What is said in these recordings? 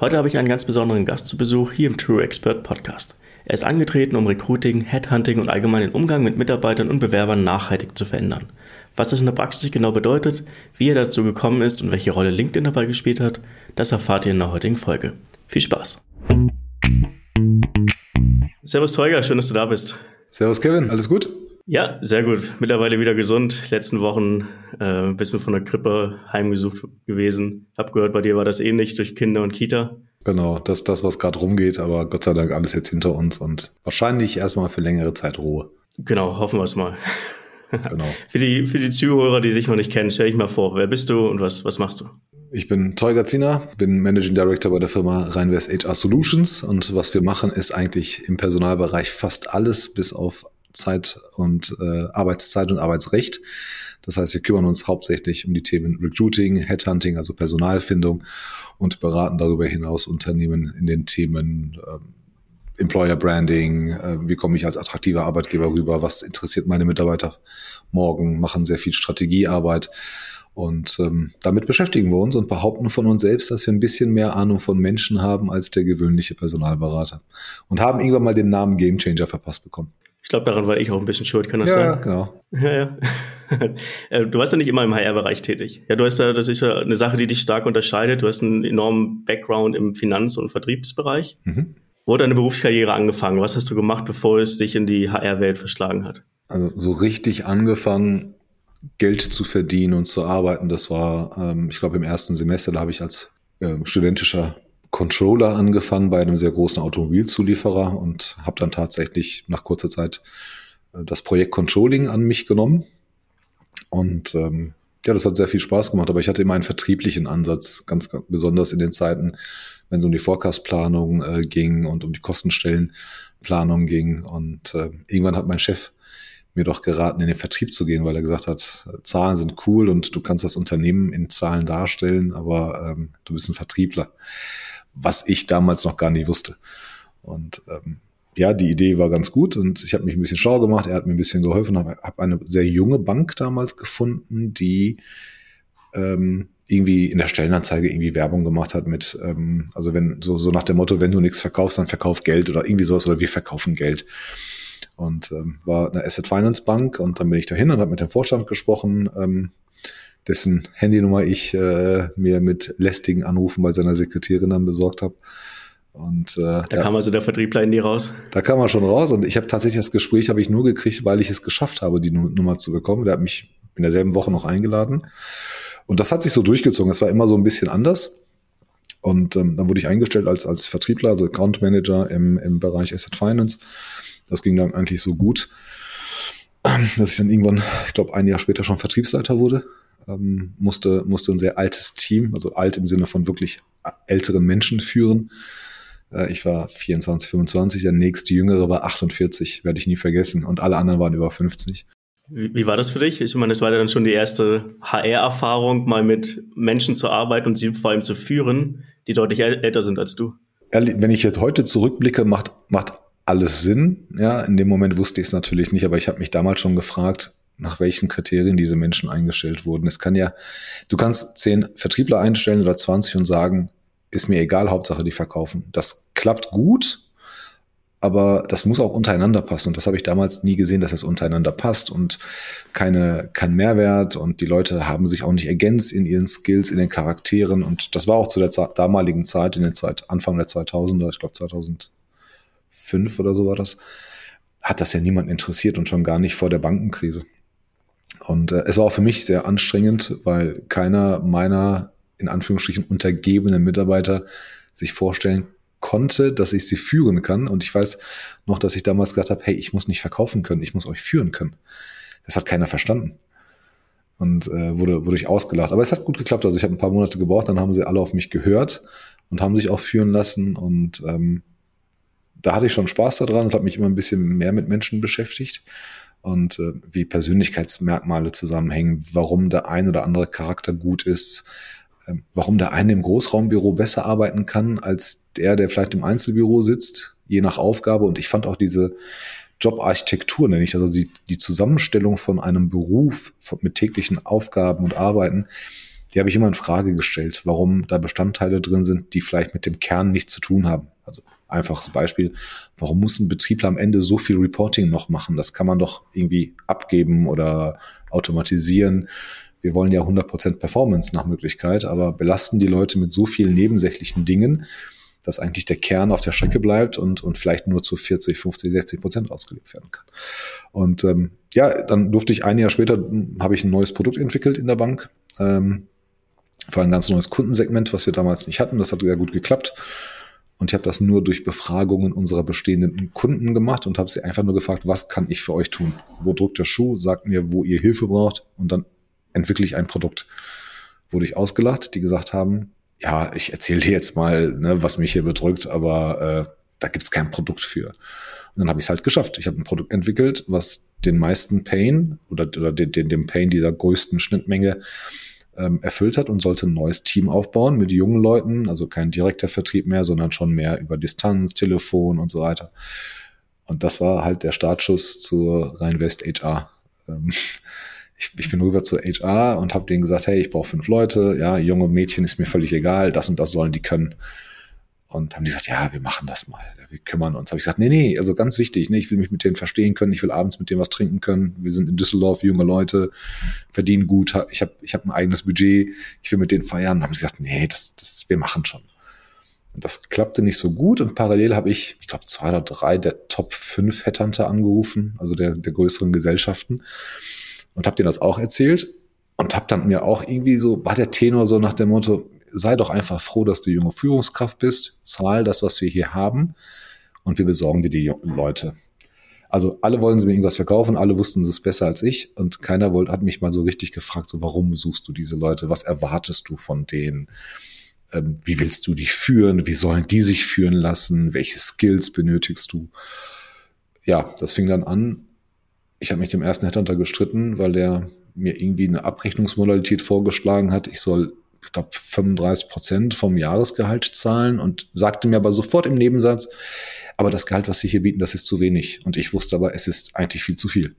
Heute habe ich einen ganz besonderen Gast zu Besuch hier im True Expert Podcast. Er ist angetreten, um Recruiting, Headhunting und allgemein den Umgang mit Mitarbeitern und Bewerbern nachhaltig zu verändern. Was das in der Praxis genau bedeutet, wie er dazu gekommen ist und welche Rolle LinkedIn dabei gespielt hat, das erfahrt ihr in der heutigen Folge. Viel Spaß! Servus Teuger, schön, dass du da bist. Servus Kevin, alles gut? Ja, sehr gut. Mittlerweile wieder gesund. Letzten Wochen äh, ein bisschen von der Grippe heimgesucht gewesen. Hab gehört, bei dir war das ähnlich durch Kinder und Kita. Genau, das ist das, was gerade rumgeht, aber Gott sei Dank alles jetzt hinter uns und wahrscheinlich erstmal für längere Zeit Ruhe. Genau, hoffen wir es mal. Genau. für, die, für die Zuhörer, die dich noch nicht kennen, stell dich mal vor, wer bist du und was, was machst du? Ich bin Teuger Zina, bin Managing Director bei der Firma Rheinwest HR Solutions und was wir machen, ist eigentlich im Personalbereich fast alles bis auf Zeit und äh, Arbeitszeit und Arbeitsrecht. Das heißt, wir kümmern uns hauptsächlich um die Themen Recruiting, Headhunting, also Personalfindung und beraten darüber hinaus Unternehmen in den Themen äh, Employer Branding, äh, wie komme ich als attraktiver Arbeitgeber rüber, was interessiert meine Mitarbeiter morgen, machen sehr viel Strategiearbeit und ähm, damit beschäftigen wir uns und behaupten von uns selbst, dass wir ein bisschen mehr Ahnung von Menschen haben als der gewöhnliche Personalberater. Und haben irgendwann mal den Namen Gamechanger verpasst bekommen. Ich glaube, daran war ich auch ein bisschen schuld, kann das ja, sein? Ja, genau. Ja, ja. Äh, du warst ja nicht immer im HR-Bereich tätig. Ja, du hast ja, das ist ja eine Sache, die dich stark unterscheidet. Du hast einen enormen Background im Finanz- und Vertriebsbereich. Mhm. Wo hat deine Berufskarriere angefangen? Was hast du gemacht, bevor es dich in die HR-Welt verschlagen hat? Also so richtig angefangen Geld zu verdienen und zu arbeiten. Das war, ähm, ich glaube, im ersten Semester, da habe ich als äh, studentischer Controller angefangen bei einem sehr großen Automobilzulieferer und habe dann tatsächlich nach kurzer Zeit äh, das Projekt Controlling an mich genommen. Und ähm, ja, das hat sehr viel Spaß gemacht, aber ich hatte immer einen vertrieblichen Ansatz, ganz, ganz besonders in den Zeiten, wenn es um die Forecast-Planung äh, ging und um die Kostenstellenplanung ging. Und äh, irgendwann hat mein Chef mir doch geraten, in den Vertrieb zu gehen, weil er gesagt hat, Zahlen sind cool und du kannst das Unternehmen in Zahlen darstellen, aber ähm, du bist ein Vertriebler, was ich damals noch gar nicht wusste. Und ähm, ja, die Idee war ganz gut und ich habe mich ein bisschen schlau gemacht, er hat mir ein bisschen geholfen, habe hab eine sehr junge Bank damals gefunden, die ähm, irgendwie in der Stellenanzeige irgendwie Werbung gemacht hat mit, ähm, also wenn, so, so nach dem Motto, wenn du nichts verkaufst, dann verkauf Geld oder irgendwie sowas oder wir verkaufen Geld und ähm, war eine Asset Finance Bank und dann bin ich dahin und habe mit dem Vorstand gesprochen, ähm, dessen Handynummer ich äh, mir mit lästigen Anrufen bei seiner Sekretärin dann besorgt habe. Und äh, da ja, kam also der Vertriebler in die raus. Da kam er schon raus und ich habe tatsächlich das Gespräch habe ich nur gekriegt, weil ich es geschafft habe, die Nummer zu bekommen. Der hat mich in derselben Woche noch eingeladen und das hat sich so durchgezogen. Es war immer so ein bisschen anders. Und ähm, dann wurde ich eingestellt als, als Vertriebler, also Account Manager im, im Bereich Asset Finance. Das ging dann eigentlich so gut, dass ich dann irgendwann, ich glaube, ein Jahr später schon Vertriebsleiter wurde. Ähm, musste, musste ein sehr altes Team, also alt im Sinne von wirklich älteren Menschen führen. Äh, ich war 24, 25, der nächste Jüngere war 48, werde ich nie vergessen. Und alle anderen waren über 50. Wie, wie war das für dich? Ich meine, das war dann schon die erste HR-Erfahrung, mal mit Menschen zu arbeiten und sie vor allem zu führen, die deutlich älter sind als du. Wenn ich jetzt heute zurückblicke, macht, macht alles Sinn. Ja, in dem Moment wusste ich es natürlich nicht, aber ich habe mich damals schon gefragt, nach welchen Kriterien diese Menschen eingestellt wurden. Es kann ja, du kannst zehn Vertriebler einstellen oder 20 und sagen, ist mir egal, Hauptsache die verkaufen. Das klappt gut, aber das muss auch untereinander passen. Und das habe ich damals nie gesehen, dass das untereinander passt und keine, kein Mehrwert. Und die Leute haben sich auch nicht ergänzt in ihren Skills, in den Charakteren. Und das war auch zu der damaligen Zeit, in den Zeit, Anfang der 2000er, ich glaube 2000 fünf oder so war das, hat das ja niemand interessiert und schon gar nicht vor der Bankenkrise. Und äh, es war auch für mich sehr anstrengend, weil keiner meiner in Anführungsstrichen untergebenen Mitarbeiter sich vorstellen konnte, dass ich sie führen kann. Und ich weiß noch, dass ich damals gesagt habe, hey, ich muss nicht verkaufen können, ich muss euch führen können. Das hat keiner verstanden. Und äh, wurde, wurde ich ausgelacht. Aber es hat gut geklappt. Also ich habe ein paar Monate gebraucht, dann haben sie alle auf mich gehört und haben sich auch führen lassen. Und ähm, da hatte ich schon Spaß daran und habe mich immer ein bisschen mehr mit Menschen beschäftigt und äh, wie Persönlichkeitsmerkmale zusammenhängen, warum der ein oder andere Charakter gut ist, äh, warum der eine im Großraumbüro besser arbeiten kann als der, der vielleicht im Einzelbüro sitzt, je nach Aufgabe. Und ich fand auch diese Jobarchitektur, nenne ich das, also die, die Zusammenstellung von einem Beruf von, mit täglichen Aufgaben und Arbeiten, die habe ich immer in Frage gestellt, warum da Bestandteile drin sind, die vielleicht mit dem Kern nichts zu tun haben. Also einfaches Beispiel, warum muss ein Betriebler am Ende so viel Reporting noch machen? Das kann man doch irgendwie abgeben oder automatisieren. Wir wollen ja 100% Performance nach Möglichkeit, aber belasten die Leute mit so vielen nebensächlichen Dingen, dass eigentlich der Kern auf der Strecke bleibt und, und vielleicht nur zu 40, 50, 60 Prozent ausgelegt werden kann. Und ähm, ja, dann durfte ich ein Jahr später, hm, habe ich ein neues Produkt entwickelt in der Bank. Ähm, für ein ganz neues Kundensegment, was wir damals nicht hatten. Das hat sehr gut geklappt. Und ich habe das nur durch Befragungen unserer bestehenden Kunden gemacht und habe sie einfach nur gefragt, was kann ich für euch tun? Wo drückt der Schuh? Sagt mir, wo ihr Hilfe braucht und dann entwickle ich ein Produkt. Wurde ich ausgelacht, die gesagt haben, ja, ich erzähle dir jetzt mal, ne, was mich hier bedrückt, aber äh, da gibt es kein Produkt für. Und dann habe ich es halt geschafft. Ich habe ein Produkt entwickelt, was den meisten Pain oder, oder den, den, dem Pain dieser größten Schnittmenge ähm, erfüllt hat und sollte ein neues Team aufbauen mit jungen Leuten, also kein direkter Vertrieb mehr, sondern schon mehr über Distanz, Telefon und so weiter. Und das war halt der Startschuss zur Rheinwest HR. Ähm, ich, ich bin rüber zur HR und habe denen gesagt, hey, ich brauche fünf Leute, ja, junge Mädchen ist mir völlig egal, das und das sollen die können. Und haben die gesagt, ja, wir machen das mal, wir kümmern uns. Habe ich gesagt, nee, nee, also ganz wichtig, ne, ich will mich mit denen verstehen können, ich will abends mit denen was trinken können. Wir sind in Düsseldorf, junge Leute, verdienen gut, ich habe ich hab ein eigenes Budget, ich will mit denen feiern. haben sie gesagt, nee, das, das, wir machen schon. Und das klappte nicht so gut und parallel habe ich, ich glaube, zwei oder drei der Top 5 Headhunter angerufen, also der, der größeren Gesellschaften und habe denen das auch erzählt und habe dann mir auch irgendwie so, war der Tenor so nach dem Motto, sei doch einfach froh, dass du junge Führungskraft bist, zahl das, was wir hier haben und wir besorgen dir die Leute. Also alle wollen sie mir irgendwas verkaufen, alle wussten es besser als ich und keiner wollte, hat mich mal so richtig gefragt, so warum suchst du diese Leute, was erwartest du von denen, ähm, wie willst du die führen, wie sollen die sich führen lassen, welche Skills benötigst du. Ja, das fing dann an. Ich habe mich dem ersten Headhunter gestritten, weil der mir irgendwie eine Abrechnungsmodalität vorgeschlagen hat. Ich soll ich glaube, 35 Prozent vom Jahresgehalt zahlen und sagte mir aber sofort im Nebensatz, aber das Gehalt, was Sie hier bieten, das ist zu wenig. Und ich wusste aber, es ist eigentlich viel zu viel.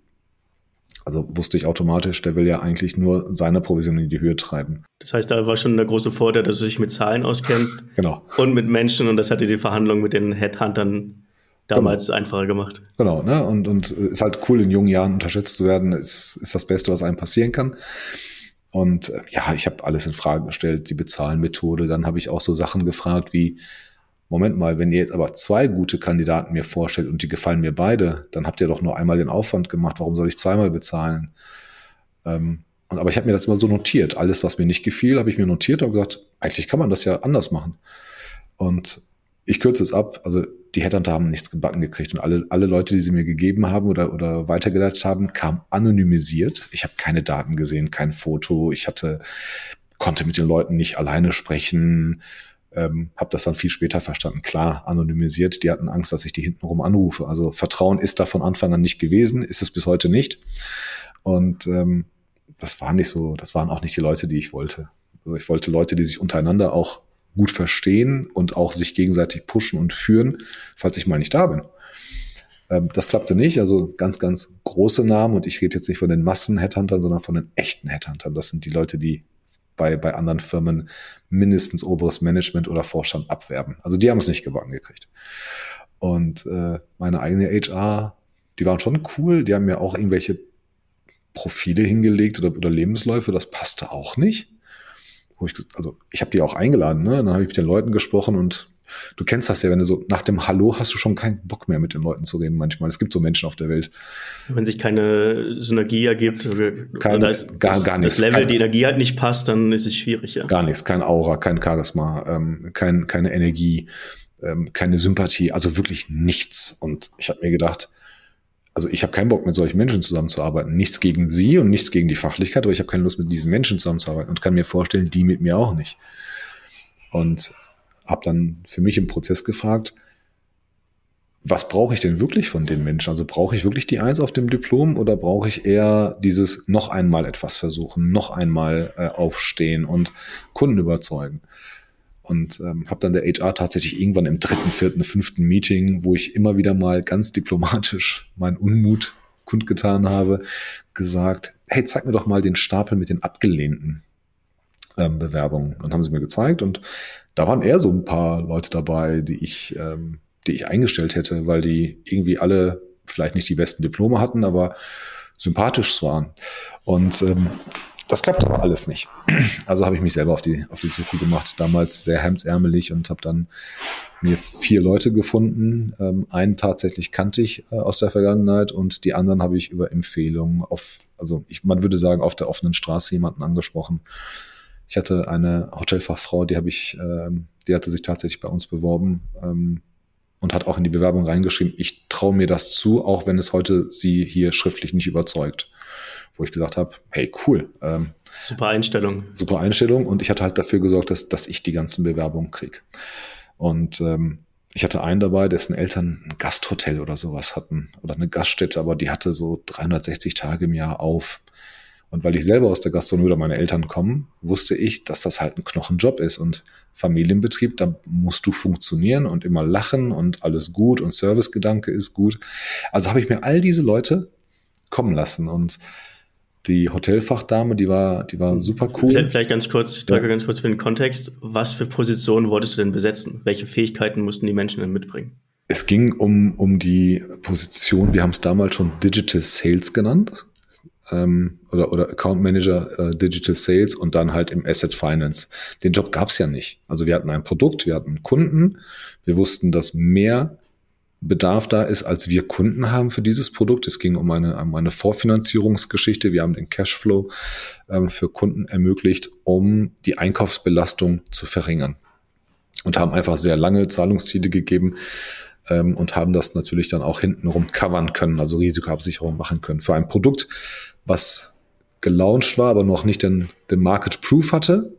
Also wusste ich automatisch, der will ja eigentlich nur seine Provision in die Höhe treiben. Das heißt, da war schon der große Vorteil, dass du dich mit Zahlen auskennst. genau. Und mit Menschen und das hatte die Verhandlung mit den Headhuntern damals genau. einfacher gemacht. Genau, ne? Und, und ist halt cool, in jungen Jahren unterschätzt zu werden, ist, ist das Beste, was einem passieren kann. Und äh, ja, ich habe alles in Frage gestellt, die Bezahlenmethode. Dann habe ich auch so Sachen gefragt wie, Moment mal, wenn ihr jetzt aber zwei gute Kandidaten mir vorstellt und die gefallen mir beide, dann habt ihr doch nur einmal den Aufwand gemacht. Warum soll ich zweimal bezahlen? Ähm, und, aber ich habe mir das immer so notiert. Alles, was mir nicht gefiel, habe ich mir notiert und gesagt, eigentlich kann man das ja anders machen. Und ich kürze es ab. Also die Headhunter haben nichts gebacken gekriegt und alle, alle Leute, die sie mir gegeben haben oder, oder weitergeleitet haben, kamen anonymisiert. Ich habe keine Daten gesehen, kein Foto. Ich hatte, konnte mit den Leuten nicht alleine sprechen. Ähm, habe das dann viel später verstanden. Klar, anonymisiert. Die hatten Angst, dass ich die hintenrum anrufe. Also Vertrauen ist da von Anfang an nicht gewesen, ist es bis heute nicht. Und ähm, das waren nicht so, das waren auch nicht die Leute, die ich wollte. Also ich wollte Leute, die sich untereinander auch gut verstehen und auch sich gegenseitig pushen und führen, falls ich mal nicht da bin. Ähm, das klappte nicht. Also ganz, ganz große Namen und ich rede jetzt nicht von den Massen-Headhuntern, sondern von den echten Headhuntern. Das sind die Leute, die bei, bei anderen Firmen mindestens oberes Management oder Vorstand abwerben. Also die haben es nicht gebacken gekriegt. Und äh, meine eigene HR, die waren schon cool. Die haben mir auch irgendwelche Profile hingelegt oder, oder Lebensläufe. Das passte auch nicht wo ich, also ich habe die auch eingeladen, ne? Dann habe ich mit den Leuten gesprochen und du kennst das ja, wenn du so nach dem Hallo hast du schon keinen Bock mehr mit den Leuten zu reden manchmal. Es gibt so Menschen auf der Welt. Wenn sich keine Synergie ergibt oder, keine, oder das, gar, gar nichts. das Level, kein, die Energie halt nicht passt, dann ist es schwierig, ja. Gar nichts, kein Aura, kein Charisma, ähm, kein, keine Energie, ähm, keine Sympathie, also wirklich nichts. Und ich habe mir gedacht, also ich habe keinen Bock, mit solchen Menschen zusammenzuarbeiten. Nichts gegen sie und nichts gegen die Fachlichkeit, aber ich habe keine Lust, mit diesen Menschen zusammenzuarbeiten und kann mir vorstellen, die mit mir auch nicht. Und habe dann für mich im Prozess gefragt, was brauche ich denn wirklich von den Menschen? Also brauche ich wirklich die Eins auf dem Diplom oder brauche ich eher dieses noch einmal etwas versuchen, noch einmal äh, aufstehen und Kunden überzeugen? Und ähm, habe dann der HR tatsächlich irgendwann im dritten, vierten, fünften Meeting, wo ich immer wieder mal ganz diplomatisch meinen Unmut kundgetan habe, gesagt, hey, zeig mir doch mal den Stapel mit den Abgelehnten. ähm, Bewerbungen. Und haben sie mir gezeigt und da waren eher so ein paar Leute dabei, die ich, ähm, die ich eingestellt hätte, weil die irgendwie alle vielleicht nicht die besten Diplome hatten, aber sympathisch waren. Und ähm, das klappt aber alles nicht. Also habe ich mich selber auf die, auf die Suche gemacht, damals sehr hemdsärmelig und habe dann mir vier Leute gefunden. Ähm, einen tatsächlich kannte ich äh, aus der Vergangenheit und die anderen habe ich über Empfehlungen auf, also ich, man würde sagen, auf der offenen Straße jemanden angesprochen. Ich hatte eine Hotelfachfrau, die habe ich, ähm, die hatte sich tatsächlich bei uns beworben ähm, und hat auch in die Bewerbung reingeschrieben, ich traue mir das zu, auch wenn es heute sie hier schriftlich nicht überzeugt wo ich gesagt habe, hey, cool. Ähm, super Einstellung. Super Einstellung. Und ich hatte halt dafür gesorgt, dass, dass ich die ganzen Bewerbungen kriege. Und ähm, ich hatte einen dabei, dessen Eltern ein Gasthotel oder sowas hatten oder eine Gaststätte, aber die hatte so 360 Tage im Jahr auf. Und weil ich selber aus der Gastronomie oder meine Eltern kommen, wusste ich, dass das halt ein Knochenjob ist und Familienbetrieb, da musst du funktionieren und immer lachen und alles gut und Servicegedanke ist gut. Also habe ich mir all diese Leute kommen lassen und die Hotelfachdame, die war, die war super cool. Vielleicht, vielleicht ganz kurz, ich trage ja. ganz kurz für den Kontext. Was für Positionen wolltest du denn besetzen? Welche Fähigkeiten mussten die Menschen denn mitbringen? Es ging um, um die Position, wir haben es damals schon Digital Sales genannt. Ähm, oder, oder Account Manager äh, Digital Sales und dann halt im Asset Finance. Den Job gab es ja nicht. Also wir hatten ein Produkt, wir hatten Kunden, wir wussten, dass mehr Bedarf da ist, als wir Kunden haben für dieses Produkt. Es ging um eine, um eine Vorfinanzierungsgeschichte. Wir haben den Cashflow ähm, für Kunden ermöglicht, um die Einkaufsbelastung zu verringern. Und haben einfach sehr lange Zahlungsziele gegeben ähm, und haben das natürlich dann auch hintenrum covern können, also Risikoabsicherung machen können. Für ein Produkt, was gelauncht war, aber noch nicht den, den Market Proof hatte,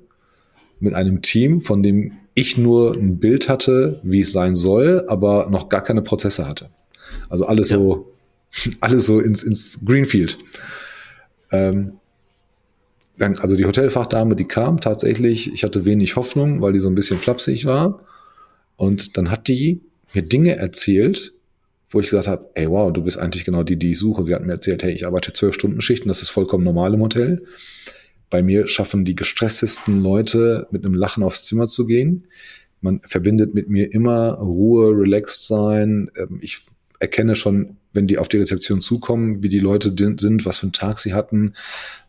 mit einem Team, von dem ich nur ein Bild hatte, wie es sein soll, aber noch gar keine Prozesse hatte. Also alles ja. so, alles so ins, ins Greenfield. Ähm, also die Hotelfachdame, die kam tatsächlich, ich hatte wenig Hoffnung, weil die so ein bisschen flapsig war. Und dann hat die mir Dinge erzählt, wo ich gesagt habe, ey wow, du bist eigentlich genau die, die ich suche. Sie hat mir erzählt, hey, ich arbeite zwölf Stunden Schichten, das ist vollkommen normal im Hotel. Bei mir schaffen die gestresstesten Leute mit einem Lachen aufs Zimmer zu gehen. Man verbindet mit mir immer Ruhe, relaxed sein. Ähm, ich erkenne schon, wenn die auf die Rezeption zukommen, wie die Leute sind, was für einen Tag sie hatten.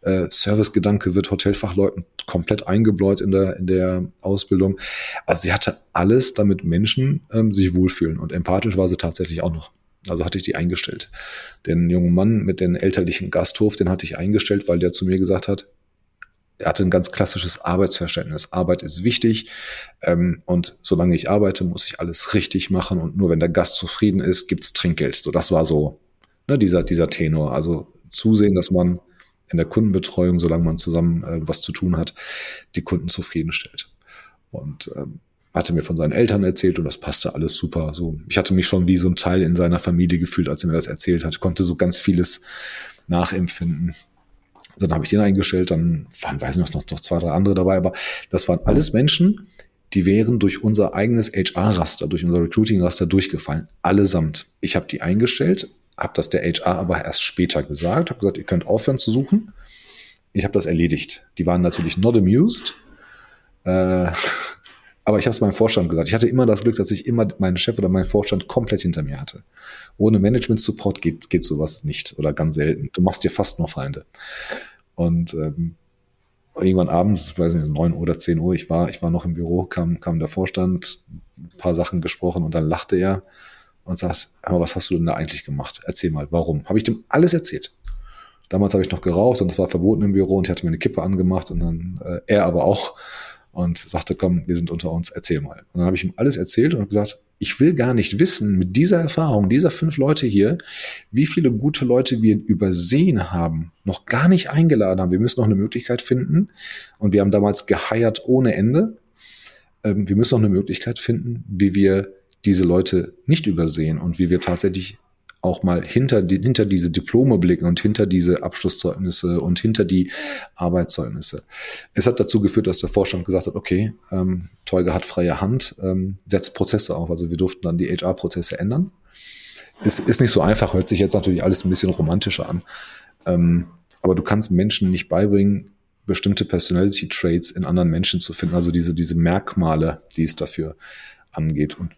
Äh, Servicegedanke wird Hotelfachleuten komplett eingebläut in der, in der Ausbildung. Also sie hatte alles, damit Menschen ähm, sich wohlfühlen. Und empathisch war sie tatsächlich auch noch. Also hatte ich die eingestellt. Den jungen Mann mit dem elterlichen Gasthof, den hatte ich eingestellt, weil der zu mir gesagt hat, er hatte ein ganz klassisches Arbeitsverständnis. Arbeit ist wichtig ähm, und solange ich arbeite, muss ich alles richtig machen und nur wenn der Gast zufrieden ist, gibt's Trinkgeld. So, das war so ne, dieser, dieser Tenor. Also zusehen, dass man in der Kundenbetreuung, solange man zusammen äh, was zu tun hat, die Kunden zufriedenstellt. Und ähm, hatte mir von seinen Eltern erzählt und das passte alles super. So, ich hatte mich schon wie so ein Teil in seiner Familie gefühlt, als er mir das erzählt hat, konnte so ganz vieles nachempfinden. Dann habe ich den eingestellt, dann waren, weiß ich noch, noch zwei, drei andere dabei, aber das waren alles Menschen, die wären durch unser eigenes HR-Raster, durch unser Recruiting-Raster durchgefallen. Allesamt. Ich habe die eingestellt, habe das der HR aber erst später gesagt, habe gesagt, ihr könnt aufhören zu suchen. Ich habe das erledigt. Die waren natürlich not amused. Äh, aber ich habe es meinem Vorstand gesagt. Ich hatte immer das Glück, dass ich immer meinen Chef oder meinen Vorstand komplett hinter mir hatte. Ohne Management-Support geht, geht sowas nicht oder ganz selten. Du machst dir fast nur Feinde. Und ähm, irgendwann abends, weiß nicht, neun oder zehn Uhr, ich war, ich war noch im Büro, kam, kam der Vorstand, ein paar Sachen gesprochen und dann lachte er und sagt, aber was hast du denn da eigentlich gemacht? Erzähl mal, warum? Habe ich dem alles erzählt. Damals habe ich noch geraucht und es war verboten im Büro und ich hatte mir eine Kippe angemacht und dann äh, er aber auch und sagte, komm, wir sind unter uns, erzähl mal. Und dann habe ich ihm alles erzählt und habe gesagt, ich will gar nicht wissen, mit dieser Erfahrung, dieser fünf Leute hier, wie viele gute Leute wir übersehen haben, noch gar nicht eingeladen haben. Wir müssen noch eine Möglichkeit finden. Und wir haben damals geheiert ohne Ende. Ähm, wir müssen noch eine Möglichkeit finden, wie wir diese Leute nicht übersehen und wie wir tatsächlich auch mal hinter, die, hinter diese Diplome blicken und hinter diese Abschlusszeugnisse und hinter die Arbeitszeugnisse. Es hat dazu geführt, dass der Vorstand gesagt hat, okay, ähm, Teuge hat freie Hand, ähm, setzt Prozesse auf. Also wir durften dann die HR-Prozesse ändern. Es ist nicht so einfach, hört sich jetzt natürlich alles ein bisschen romantischer an. Ähm, aber du kannst Menschen nicht beibringen, bestimmte Personality Traits in anderen Menschen zu finden, also diese, diese Merkmale, die es dafür angeht. Und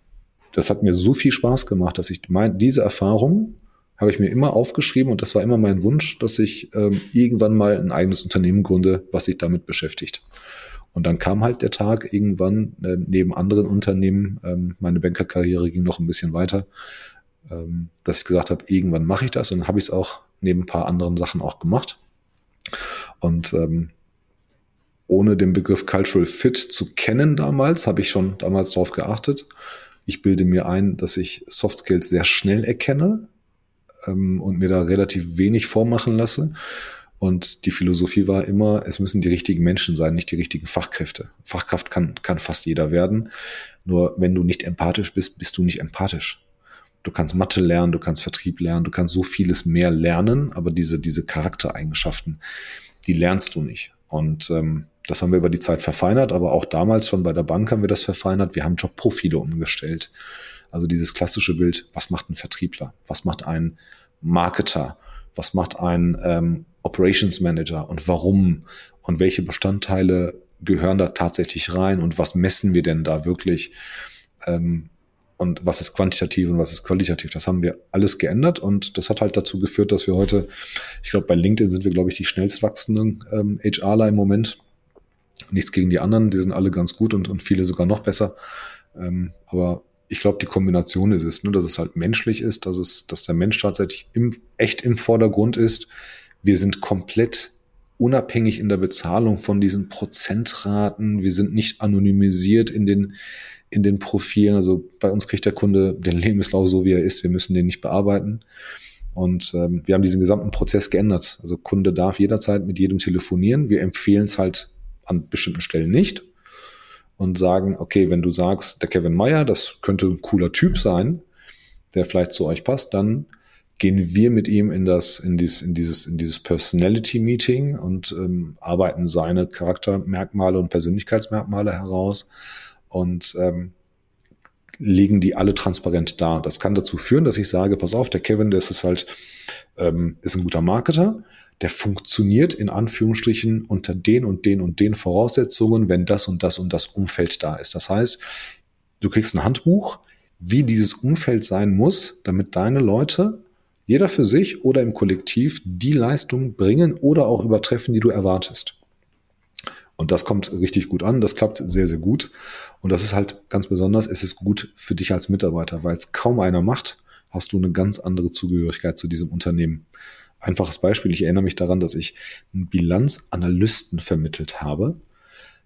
das hat mir so viel Spaß gemacht, dass ich mein, diese Erfahrung habe ich mir immer aufgeschrieben und das war immer mein Wunsch, dass ich ähm, irgendwann mal ein eigenes Unternehmen gründe, was sich damit beschäftigt. Und dann kam halt der Tag irgendwann äh, neben anderen Unternehmen, ähm, meine Bankerkarriere ging noch ein bisschen weiter, ähm, dass ich gesagt habe, irgendwann mache ich das und dann habe ich es auch neben ein paar anderen Sachen auch gemacht. Und ähm, ohne den Begriff Cultural Fit zu kennen damals, habe ich schon damals darauf geachtet. Ich bilde mir ein, dass ich Soft Skills sehr schnell erkenne ähm, und mir da relativ wenig vormachen lasse. Und die Philosophie war immer, es müssen die richtigen Menschen sein, nicht die richtigen Fachkräfte. Fachkraft kann, kann fast jeder werden. Nur wenn du nicht empathisch bist, bist du nicht empathisch. Du kannst Mathe lernen, du kannst Vertrieb lernen, du kannst so vieles mehr lernen, aber diese, diese Charaktereigenschaften, die lernst du nicht. Und ähm, das haben wir über die Zeit verfeinert, aber auch damals schon bei der Bank haben wir das verfeinert. Wir haben Jobprofile umgestellt. Also dieses klassische Bild, was macht ein Vertriebler? Was macht ein Marketer? Was macht ein ähm, Operations Manager und warum? Und welche Bestandteile gehören da tatsächlich rein? Und was messen wir denn da wirklich? Ähm, und was ist quantitativ und was ist qualitativ. Das haben wir alles geändert und das hat halt dazu geführt, dass wir heute, ich glaube, bei LinkedIn sind wir, glaube ich, die schnellst wachsenden ähm, HRler im Moment. Nichts gegen die anderen, die sind alle ganz gut und, und viele sogar noch besser. Ähm, aber ich glaube, die Kombination ist es, ne, dass es halt menschlich ist, dass es, dass der Mensch tatsächlich im, echt im Vordergrund ist. Wir sind komplett unabhängig in der Bezahlung von diesen Prozentraten. Wir sind nicht anonymisiert in den, in den Profilen. Also bei uns kriegt der Kunde den Lebenslauf so, wie er ist. Wir müssen den nicht bearbeiten. Und ähm, wir haben diesen gesamten Prozess geändert. Also Kunde darf jederzeit mit jedem telefonieren. Wir empfehlen es halt an bestimmten Stellen nicht und sagen, okay, wenn du sagst, der Kevin Meyer, das könnte ein cooler Typ sein, der vielleicht zu euch passt, dann gehen wir mit ihm in das, in dieses, in dieses, in dieses Personality Meeting und ähm, arbeiten seine Charaktermerkmale und Persönlichkeitsmerkmale heraus und ähm, legen die alle transparent dar. Das kann dazu führen, dass ich sage, pass auf, der Kevin, der ist halt, ähm, ist ein guter Marketer, der funktioniert in Anführungsstrichen unter den und den und den Voraussetzungen, wenn das und das und das Umfeld da ist. Das heißt, du kriegst ein Handbuch, wie dieses Umfeld sein muss, damit deine Leute, jeder für sich oder im Kollektiv, die Leistung bringen oder auch übertreffen, die du erwartest. Und das kommt richtig gut an, das klappt sehr, sehr gut. Und das ist halt ganz besonders, es ist gut für dich als Mitarbeiter, weil es kaum einer macht, hast du eine ganz andere Zugehörigkeit zu diesem Unternehmen. Einfaches Beispiel, ich erinnere mich daran, dass ich einen Bilanzanalysten vermittelt habe.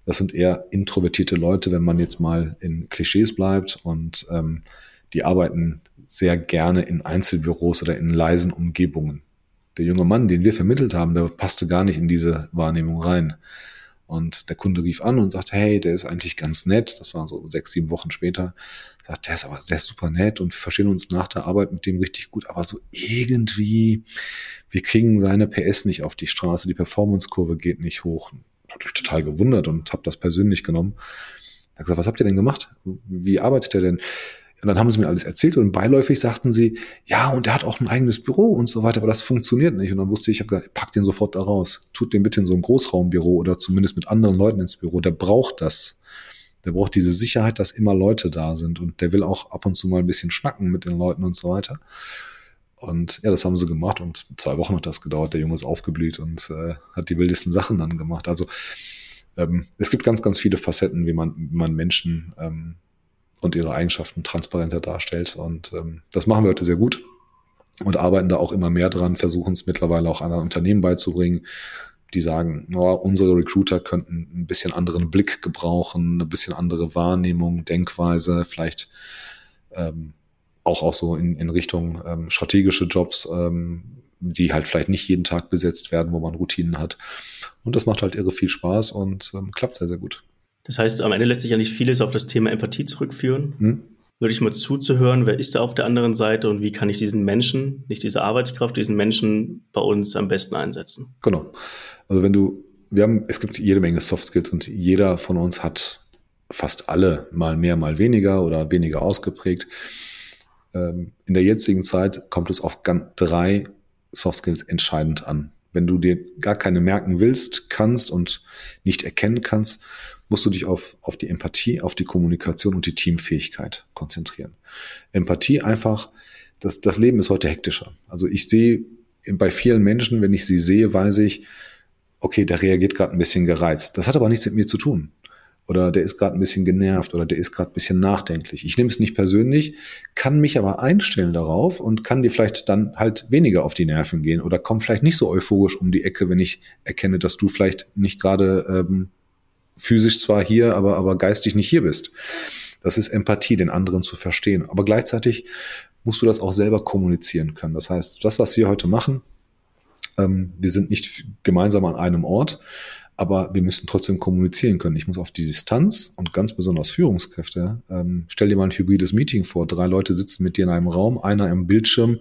Das sind eher introvertierte Leute, wenn man jetzt mal in Klischees bleibt und ähm, die arbeiten sehr gerne in Einzelbüros oder in leisen Umgebungen. Der junge Mann, den wir vermittelt haben, der passte gar nicht in diese Wahrnehmung rein. Und der Kunde rief an und sagte, hey, der ist eigentlich ganz nett. Das war so sechs, sieben Wochen später. Sagt, der ist aber, ist super nett und wir verstehen uns nach der Arbeit mit dem richtig gut. Aber so irgendwie, wir kriegen seine PS nicht auf die Straße. Die Performance-Kurve geht nicht hoch. Hat mich total gewundert und habe das persönlich genommen. Er hat gesagt, was habt ihr denn gemacht? Wie arbeitet er denn? Und dann haben sie mir alles erzählt und beiläufig sagten sie, ja, und er hat auch ein eigenes Büro und so weiter, aber das funktioniert nicht. Und dann wusste ich, ich habe gesagt, pack den sofort da raus. Tut den bitte in so ein Großraumbüro oder zumindest mit anderen Leuten ins Büro. Der braucht das. Der braucht diese Sicherheit, dass immer Leute da sind. Und der will auch ab und zu mal ein bisschen schnacken mit den Leuten und so weiter. Und ja, das haben sie gemacht und zwei Wochen hat das gedauert. Der Junge ist aufgeblüht und äh, hat die wildesten Sachen dann gemacht. Also ähm, es gibt ganz, ganz viele Facetten, wie man, wie man Menschen ähm, und ihre Eigenschaften transparenter darstellt. Und ähm, das machen wir heute sehr gut und arbeiten da auch immer mehr dran, versuchen es mittlerweile auch anderen Unternehmen beizubringen, die sagen, oh, unsere Recruiter könnten ein bisschen anderen Blick gebrauchen, ein bisschen andere Wahrnehmung, Denkweise, vielleicht ähm, auch, auch so in, in Richtung ähm, strategische Jobs, ähm, die halt vielleicht nicht jeden Tag besetzt werden, wo man Routinen hat. Und das macht halt irre viel Spaß und ähm, klappt sehr, sehr gut. Das heißt, am Ende lässt sich ja nicht vieles auf das Thema Empathie zurückführen. Hm? Würde ich mal zuzuhören, wer ist da auf der anderen Seite und wie kann ich diesen Menschen, nicht diese Arbeitskraft, diesen Menschen bei uns am besten einsetzen? Genau. Also wenn du, wir haben, es gibt jede Menge Soft Skills und jeder von uns hat fast alle mal mehr, mal weniger oder weniger ausgeprägt. Ähm, in der jetzigen Zeit kommt es auf drei Soft Skills entscheidend an Wenn du dir gar keine merken willst, kannst und nicht erkennen kannst, musst du dich auf, auf die Empathie, auf die Kommunikation und die Teamfähigkeit konzentrieren. Empathie einfach, das, das Leben ist heute hektischer. Also ich sehe bei vielen Menschen, wenn ich sie sehe, weiß ich, okay, der reagiert gerade ein bisschen gereizt. Das hat aber nichts mit mir zu tun. Oder der ist gerade ein bisschen genervt oder der ist gerade ein bisschen nachdenklich. Ich nehme es nicht persönlich, kann mich aber einstellen darauf und kann dir vielleicht dann halt weniger auf die Nerven gehen oder komm vielleicht nicht so euphorisch um die Ecke, wenn ich erkenne, dass du vielleicht nicht gerade ähm, physisch zwar hier, aber, aber geistig nicht hier bist. Das ist Empathie, den anderen zu verstehen. Aber gleichzeitig musst du das auch selber kommunizieren können. Das heißt, das, was wir heute machen, ähm, wir sind nicht gemeinsam an einem Ort, aber wir müssen trotzdem kommunizieren können. Ich muss auf die Distanz und ganz besonders Führungskräfte, ähm, stell dir mal ein hybrides Meeting vor. Drei Leute sitzen mit dir in einem Raum, einer im Bildschirm,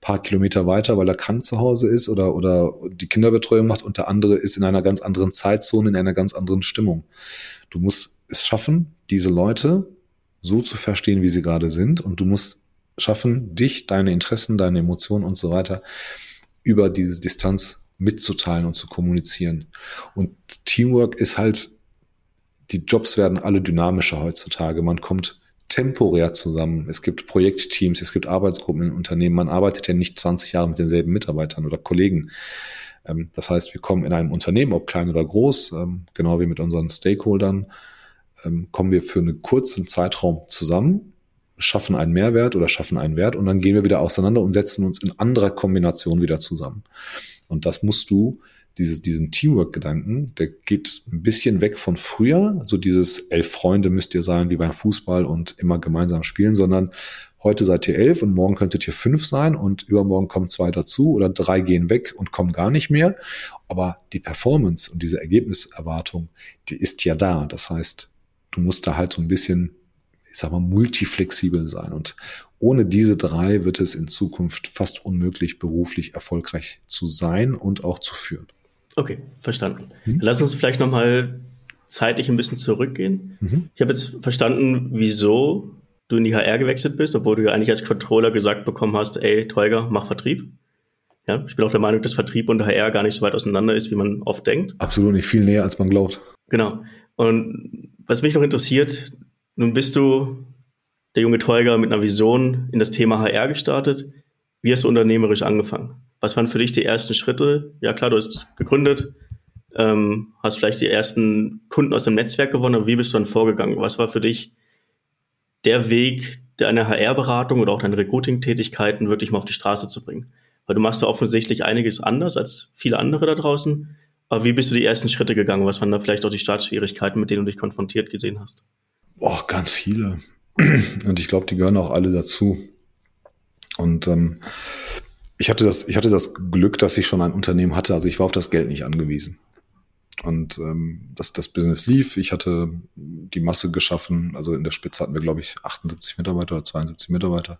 paar Kilometer weiter, weil er krank zu Hause ist oder, oder die Kinderbetreuung macht und der andere ist in einer ganz anderen Zeitzone, in einer ganz anderen Stimmung. Du musst es schaffen, diese Leute so zu verstehen, wie sie gerade sind und du musst schaffen, dich, deine Interessen, deine Emotionen und so weiter über diese Distanz mitzuteilen und zu kommunizieren. Und Teamwork ist halt, die Jobs werden alle dynamischer heutzutage. Man kommt temporär zusammen. Es gibt Projektteams, es gibt Arbeitsgruppen in Unternehmen. Man arbeitet ja nicht 20 Jahre mit denselben Mitarbeitern oder Kollegen. Ähm, das heißt, wir kommen in einem Unternehmen, ob klein oder groß, ähm, genau wie mit unseren Stakeholdern, ähm, kommen wir für einen kurzen Zeitraum zusammen, schaffen einen Mehrwert oder schaffen einen Wert und dann gehen wir wieder auseinander und setzen uns in anderer Kombination wieder zusammen. Und das musst du, dieses, diesen Teamwork-Gedanken, der geht ein bisschen weg von früher, so dieses elf Freunde müsst ihr sein wie beim Fußball und immer gemeinsam spielen, sondern heute seid ihr elf und morgen könntet ihr fünf sein und übermorgen kommen zwei dazu oder drei gehen weg und kommen gar nicht mehr. Aber die Performance und diese Ergebniserwartung, die ist ja da. Das heißt, du musst da halt so ein bisschen ich sag mal, multiflexibel sein. Und ohne diese drei wird es in Zukunft fast unmöglich, beruflich erfolgreich zu sein und auch zu führen. Okay, verstanden. Hm? Lass uns vielleicht nochmal zeitlich ein bisschen zurückgehen. Mhm. Ich habe jetzt verstanden, wieso du in die HR gewechselt bist, obwohl du ja eigentlich als Controller gesagt bekommen hast, ey, Teuger, mach Vertrieb. Ja, ich bin auch der Meinung, dass Vertrieb und HR gar nicht so weit auseinander ist, wie man oft denkt. Absolut nicht, viel näher, als man glaubt. Genau. Und was mich noch interessiert, nun bist du der junge Teuger mit einer Vision in das Thema HR gestartet. Wie hast du unternehmerisch angefangen? Was waren für dich die ersten Schritte? Ja klar, du hast gegründet, ähm, hast vielleicht die ersten Kunden aus dem Netzwerk gewonnen, wie bist du dann vorgegangen? Was war für dich der Weg, deine HR-Beratung oder auch deine Recruiting-Tätigkeiten wirklich mal auf die Straße zu bringen? Weil du machst ja offensichtlich einiges anders als viele andere da draußen. Aber wie bist du die ersten Schritte gegangen? Was waren da vielleicht auch die Startschwierigkeiten, mit denen du dich konfrontiert gesehen hast? Oh, ganz viele. Und ich glaube, die gehören auch alle dazu. Und ähm, ich hatte das, ich hatte das Glück, dass ich schon ein Unternehmen hatte. Also ich war auf das Geld nicht angewiesen. Und ähm, das, das Business lief. Ich hatte die Masse geschaffen. Also in der Spitze hatten wir, glaube ich, 78 Mitarbeiter oder 72 Mitarbeiter.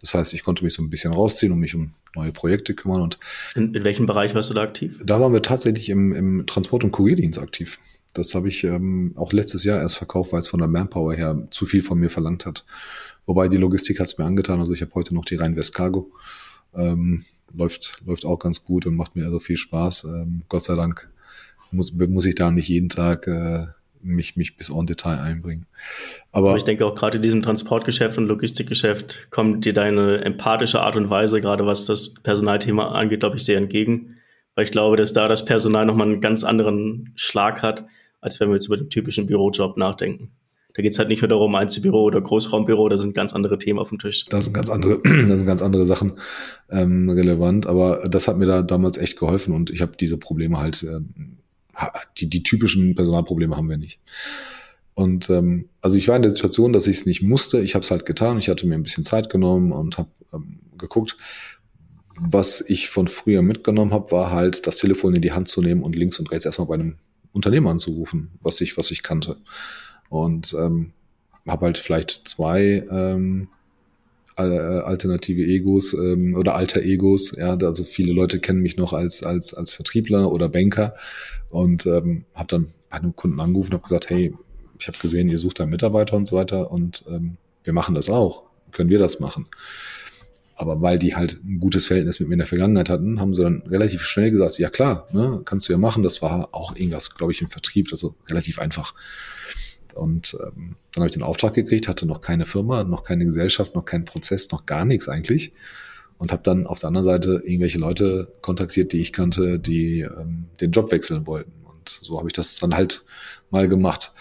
Das heißt, ich konnte mich so ein bisschen rausziehen und mich um neue Projekte kümmern. Und in, in welchem Bereich warst du da aktiv? Da waren wir tatsächlich im, im Transport- und Kurierdienst aktiv. Das habe ich ähm, auch letztes Jahr erst verkauft, weil es von der Manpower her zu viel von mir verlangt hat. Wobei die Logistik hat es mir angetan. Also ich habe heute noch die Rhein-West Cargo. Ähm, läuft, läuft auch ganz gut und macht mir also viel Spaß. Ähm, Gott sei Dank muss, muss ich da nicht jeden Tag äh, mich, mich bis on Detail einbringen. Aber, Aber ich denke auch gerade in diesem Transportgeschäft und Logistikgeschäft kommt dir deine empathische Art und Weise, gerade was das Personalthema angeht, glaube ich, sehr entgegen. Weil ich glaube, dass da das Personal nochmal einen ganz anderen Schlag hat, als wenn wir jetzt über den typischen Bürojob nachdenken. Da geht es halt nicht nur darum, Einzelbüro oder Großraumbüro, da sind ganz andere Themen auf dem Tisch. Das sind ganz andere, sind ganz andere Sachen ähm, relevant, aber das hat mir da damals echt geholfen und ich habe diese Probleme halt, ähm, die, die typischen Personalprobleme haben wir nicht. Und ähm, also ich war in der Situation, dass ich es nicht musste. Ich habe es halt getan. Ich hatte mir ein bisschen Zeit genommen und habe ähm, geguckt. Was ich von früher mitgenommen habe, war halt das Telefon in die Hand zu nehmen und links und rechts erstmal bei einem Unternehmen anzurufen, was ich, was ich kannte. Und ähm, habe halt vielleicht zwei ähm, alternative Egos ähm, oder alter Egos. Ja, also viele Leute kennen mich noch als als als Vertriebler oder Banker und ähm, habe dann bei einem Kunden angerufen und habe gesagt, hey, ich habe gesehen, ihr sucht da Mitarbeiter und so weiter und ähm, wir machen das auch. Können wir das machen? Aber weil die halt ein gutes Verhältnis mit mir in der Vergangenheit hatten, haben sie dann relativ schnell gesagt, ja klar, ne, kannst du ja machen. Das war auch irgendwas, glaube ich, im Vertrieb, also relativ einfach. Und ähm, dann habe ich den Auftrag gekriegt, hatte noch keine Firma, noch keine Gesellschaft, noch keinen Prozess, noch gar nichts eigentlich. Und habe dann auf der anderen Seite irgendwelche Leute kontaktiert, die ich kannte, die ähm, den Job wechseln wollten. Und so habe ich das dann halt mal gemacht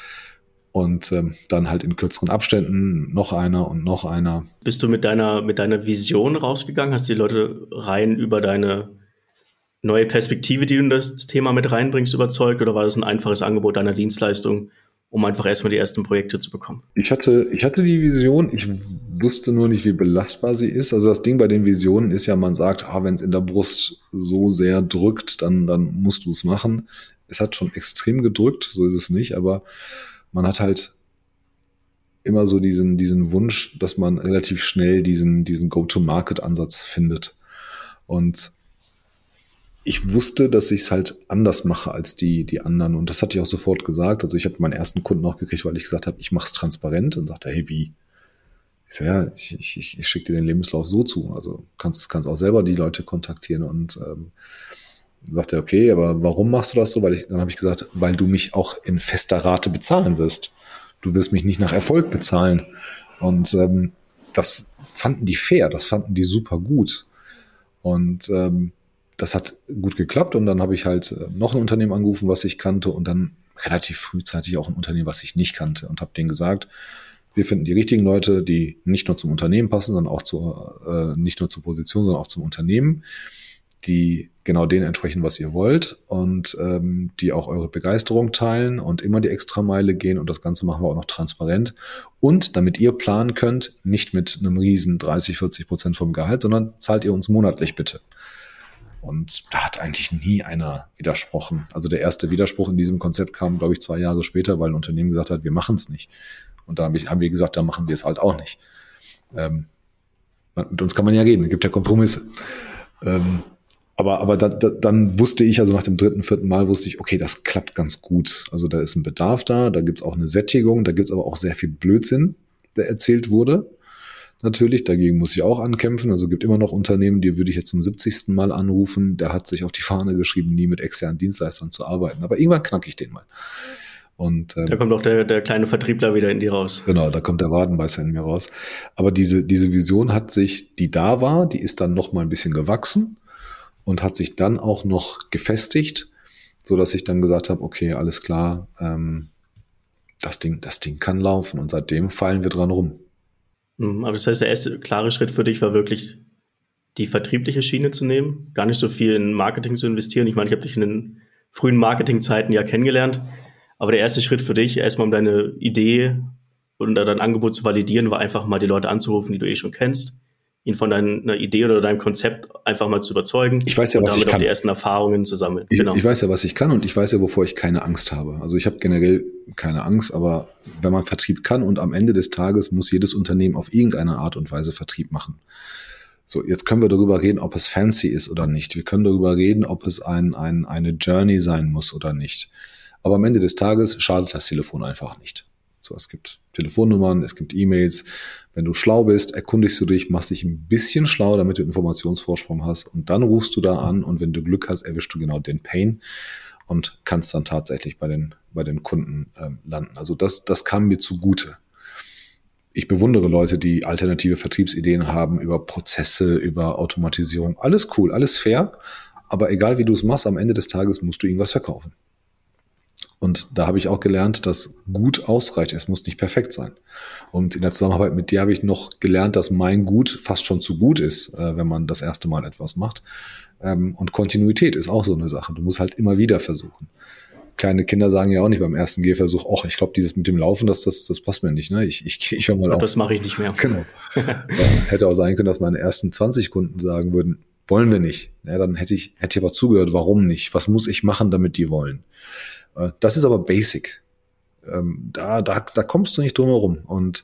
und ähm, dann halt in kürzeren Abständen noch einer und noch einer. Bist du mit deiner, mit deiner Vision rausgegangen? Hast du die Leute rein über deine neue Perspektive, die du in das Thema mit reinbringst, überzeugt? Oder war das ein einfaches Angebot deiner Dienstleistung, um einfach erstmal die ersten Projekte zu bekommen? Ich hatte, ich hatte die Vision, ich wusste nur nicht, wie belastbar sie ist. Also das Ding bei den Visionen ist ja, man sagt, ah, wenn es in der Brust so sehr drückt, dann, dann musst du es machen. Es hat schon extrem gedrückt, so ist es nicht, aber man hat halt immer so diesen, diesen Wunsch, dass man relativ schnell diesen, diesen Go-to-Market-Ansatz findet. Und ich wusste, dass ich es halt anders mache als die, die anderen. Und das hatte ich auch sofort gesagt. Also ich habe meinen ersten Kunden auch gekriegt, weil ich gesagt habe, ich mache es transparent und sagte, hey, wie? Ich sage, ja, ich, ich, ich schicke dir den Lebenslauf so zu. Also kannst, kannst auch selber die Leute kontaktieren und ähm, sagt er, okay, aber warum machst du das so? Weil ich, dann habe ich gesagt, weil du mich auch in fester Rate bezahlen wirst. Du wirst mich nicht nach Erfolg bezahlen. Und ähm, das fanden die fair, das fanden die super gut. Und ähm, das hat gut geklappt. Und dann habe ich halt äh, noch ein Unternehmen angerufen, was ich kannte, und dann relativ frühzeitig auch ein Unternehmen, was ich nicht kannte, und habe denen gesagt, wir finden die richtigen Leute, die nicht nur zum Unternehmen passen, sondern auch zu, äh, nicht nur zur Position, sondern auch zum Unternehmen die genau den entsprechen, was ihr wollt und ähm, die auch eure Begeisterung teilen und immer die Extrameile gehen und das Ganze machen wir auch noch transparent und damit ihr planen könnt, nicht mit einem riesen 30, 40 Prozent vom Gehalt, sondern zahlt ihr uns monatlich bitte. Und da hat eigentlich nie einer widersprochen. Also der erste Widerspruch in diesem Konzept kam, glaube ich, zwei Jahre später, weil ein Unternehmen gesagt hat, wir machen es nicht. Und da haben wir gesagt, dann machen wir es halt auch nicht. Ähm, mit uns kann man ja reden, es gibt ja Kompromisse. Ähm, aber, aber da, da, dann wusste ich, also nach dem dritten, vierten Mal wusste ich, okay, das klappt ganz gut. Also da ist ein Bedarf da, da gibt's auch eine Sättigung, da gibt's aber auch sehr viel Blödsinn, der erzählt wurde. Natürlich, dagegen muss ich auch ankämpfen. Also gibt immer noch Unternehmen, die würde ich jetzt zum 70. Mal anrufen. Der hat sich auf die Fahne geschrieben, nie mit externen Dienstleistern zu arbeiten. Aber irgendwann knack ich den mal. Und, ähm, da kommt auch der, der kleine Vertriebler wieder in die raus. Genau, da kommt der Wadenbeißer in mir raus. Aber diese, diese Vision hat sich, die da war, die ist dann noch mal ein bisschen gewachsen und hat sich dann auch noch gefestigt, so dass ich dann gesagt habe, okay, alles klar, ähm, das Ding, das Ding kann laufen und seitdem fallen wir dran rum. Mhm, aber das heißt, der erste klare Schritt für dich war wirklich die vertriebliche Schiene zu nehmen, gar nicht so viel in Marketing zu investieren. Ich meine, ich habe dich in den frühen Marketingzeiten ja kennengelernt, aber der erste Schritt für dich, erstmal um deine Idee und dein Angebot zu validieren, war einfach mal die Leute anzurufen, die du eh schon kennst, ihn von deiner Idee oder deinem Konzept einfach mal zu überzeugen. Ich weiß ja, was ich kann. die ersten Erfahrungen zu sammeln. Ich, genau. ich weiß ja, was ich kann und ich weiß ja, wovor ich keine Angst habe. Also ich habe generell keine Angst, aber wenn man Vertrieb kann und am Ende des Tages muss jedes Unternehmen auf irgendeine Art und Weise Vertrieb machen. So, jetzt können wir darüber reden, ob es fancy ist oder nicht. Wir können darüber reden, ob es ein, ein, eine Journey sein muss oder nicht. Aber am Ende des Tages schadet das Telefon einfach nicht. So, es gibt Telefonnummern, es gibt E-Mails. Wenn du schlau bist, erkundigst du dich, machst dich ein bisschen schlau, damit du Informationsvorsprung hast und dann rufst du da an und wenn du Glück hast, erwischst du genau den Pain und kannst dann tatsächlich bei den, bei den Kunden ähm, landen. Also das, das kam mir zugute. Ich bewundere Leute, die alternative Vertriebsideen haben über Prozesse, über Automatisierung. Alles cool, alles fair. Aber egal wie du es machst, am Ende des Tages musst du irgendwas verkaufen. Und da habe ich auch gelernt, dass gut ausreicht. Es muss nicht perfekt sein. Und in der Zusammenarbeit mit dir habe ich noch gelernt, dass mein Gut fast schon zu gut ist, äh, wenn man das erste Mal etwas macht. Ähm, und Kontinuität ist auch so eine Sache. Du musst halt immer wieder versuchen. Kleine Kinder sagen ja auch nicht beim ersten Gehversuch, ach, ich glaube, dieses mit dem Laufen, das, das, das passt mir nicht. Ne? Ich, ich, ich höre mal auf. Das mache ich nicht mehr. Genau. so, hätte auch sein können, dass meine ersten 20 Kunden sagen würden, wollen wir nicht. Ja, dann hätte ich, hätte ich aber zugehört, warum nicht? Was muss ich machen, damit die wollen? Äh, das ist aber basic. Ähm, da, da, da kommst du nicht drum herum. Und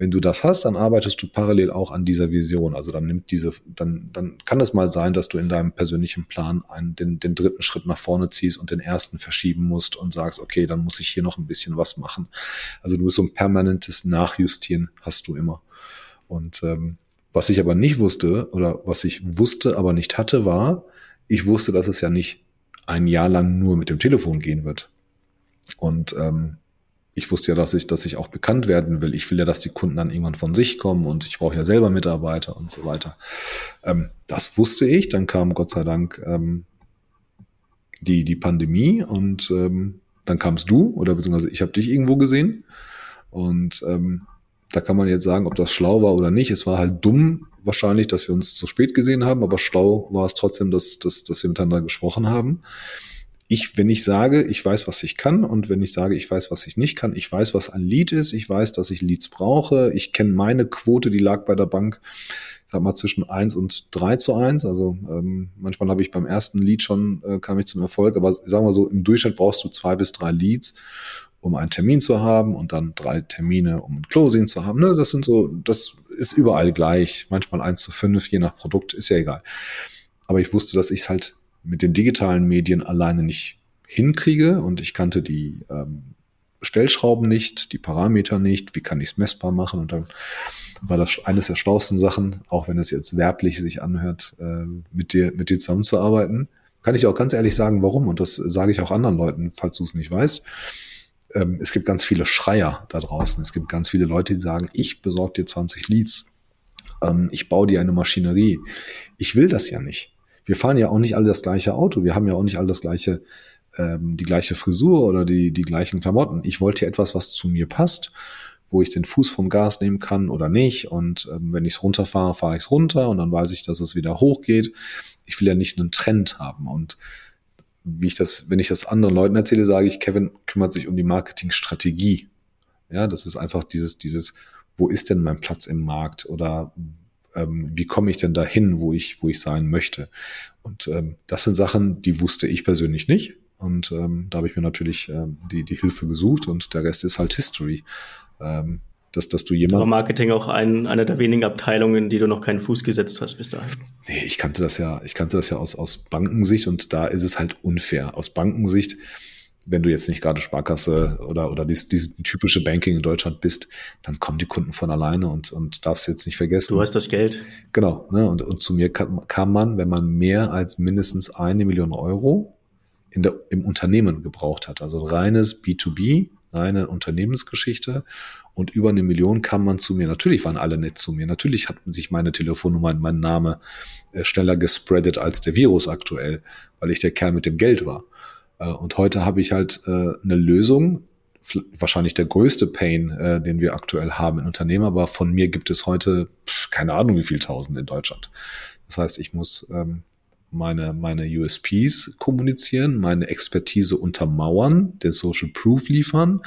wenn du das hast, dann arbeitest du parallel auch an dieser Vision. Also dann nimmt diese, dann, dann kann es mal sein, dass du in deinem persönlichen Plan einen, den, den dritten Schritt nach vorne ziehst und den ersten verschieben musst und sagst, okay, dann muss ich hier noch ein bisschen was machen. Also du bist so ein permanentes Nachjustieren hast du immer. Und ähm, Was ich aber nicht wusste oder was ich wusste, aber nicht hatte, war, ich wusste, dass es ja nicht ein Jahr lang nur mit dem Telefon gehen wird. Und ähm, ich wusste ja, dass ich, dass ich auch bekannt werden will. Ich will ja, dass die Kunden dann irgendwann von sich kommen und ich brauche ja selber Mitarbeiter und so weiter. Ähm, das wusste ich. Dann kam Gott sei Dank ähm, die, die Pandemie und ähm, dann kamst du oder beziehungsweise ich habe dich irgendwo gesehen. Und ähm, da kann man jetzt sagen, ob das schlau war oder nicht. Es war halt dumm wahrscheinlich, dass wir uns zu spät gesehen haben, aber schlau war es trotzdem, dass, dass, dass wir miteinander gesprochen haben ich, wenn ich sage, ich weiß, was ich kann und wenn ich sage, ich weiß, was ich nicht kann, ich weiß, was ein Lead ist, ich weiß, dass ich Leads brauche, ich kenne meine Quote, die lag bei der Bank, sag mal, zwischen eins und drei zu eins. Also ähm, manchmal habe ich beim ersten Lead schon, äh, kam ich zum Erfolg, aber sagen wir so, im Durchschnitt brauchst du zwei bis drei Leads, um einen Termin zu haben und dann drei Termine, um ein Closing zu haben. Ne? Das sind so, das ist überall gleich. Manchmal eins zu fünf, je nach Produkt, ist ja egal. Aber ich wusste, dass ich es halt mit den digitalen Medien alleine nicht hinkriege und ich kannte die ähm, Stellschrauben nicht, die Parameter nicht, wie kann ich es messbar machen und dann war das eines der schlauesten Sachen, auch wenn es jetzt werblich sich anhört, äh, mit dir, mit dir zusammenzuarbeiten. Kann ich auch ganz ehrlich sagen, warum und das sage ich auch anderen Leuten, falls du es nicht weißt. Ähm, es gibt ganz viele Schreier da draußen. Es gibt ganz viele Leute, die sagen, ich besorge dir 20 Leads. Ähm, ich baue dir eine Maschinerie. Ich will das ja nicht wir fahren ja auch nicht alle das gleiche Auto, wir haben ja auch nicht alle das gleiche, ähm, die gleiche Frisur oder die, die gleichen Klamotten. Ich wollte etwas, was zu mir passt, wo ich den Fuß vom Gas nehmen kann oder nicht. Und ähm, wenn ich es runterfahre, fahre ich es runter und dann weiß ich, dass es wieder hochgeht. Ich will ja nicht einen Trend haben. Und wie ich das, wenn ich das anderen Leuten erzähle, sage ich, Kevin kümmert sich um die Marketingstrategie. Ja, das ist einfach dieses, dieses, wo ist denn mein Platz im Markt oder ähm, wie komme ich denn dahin, wo ich, wo ich sein möchte. Und ähm, das sind Sachen, die wusste ich persönlich nicht. Und ähm, da habe ich mir natürlich ähm, die, die Hilfe gesucht und der Rest ist halt History. Dass, dass du jemand. Aber Marketing auch ein, eine der wenigen Abteilungen, die du noch keinen Fuß gesetzt hast bis dahin. Nee, ich kannte das ja, ich kannte das ja aus, aus Bankensicht und da ist es halt unfair. Aus Bankensicht wenn du jetzt nicht gerade Sparkasse oder, oder dieses, dieses typische Banking in Deutschland bist, dann kommen die Kunden von alleine und, und darfst jetzt nicht vergessen. Du hast das Geld. Genau. Ne? Und, und zu mir kam, kam man, wenn man mehr als mindestens eine Million Euro in der, im Unternehmen gebraucht hat. Also reines B2B, reine Unternehmensgeschichte. Und über eine Million kam man zu mir. Natürlich waren alle nett zu mir. Natürlich hat sich meine Telefonnummer und mein Name äh, schneller gespreadet als der Virus aktuell, weil ich der Kerl mit dem Geld war. Äh, und heute habe ich halt äh, eine Lösung, wahrscheinlich der größte Pain, äh, den wir aktuell haben in Unternehmen, aber von mir gibt es heute keine Ahnung wie viel tausend in Deutschland. Das heißt, ich muss ähm, meine, meine USPs kommunizieren, meine Expertise untermauern, den Social Proof liefern,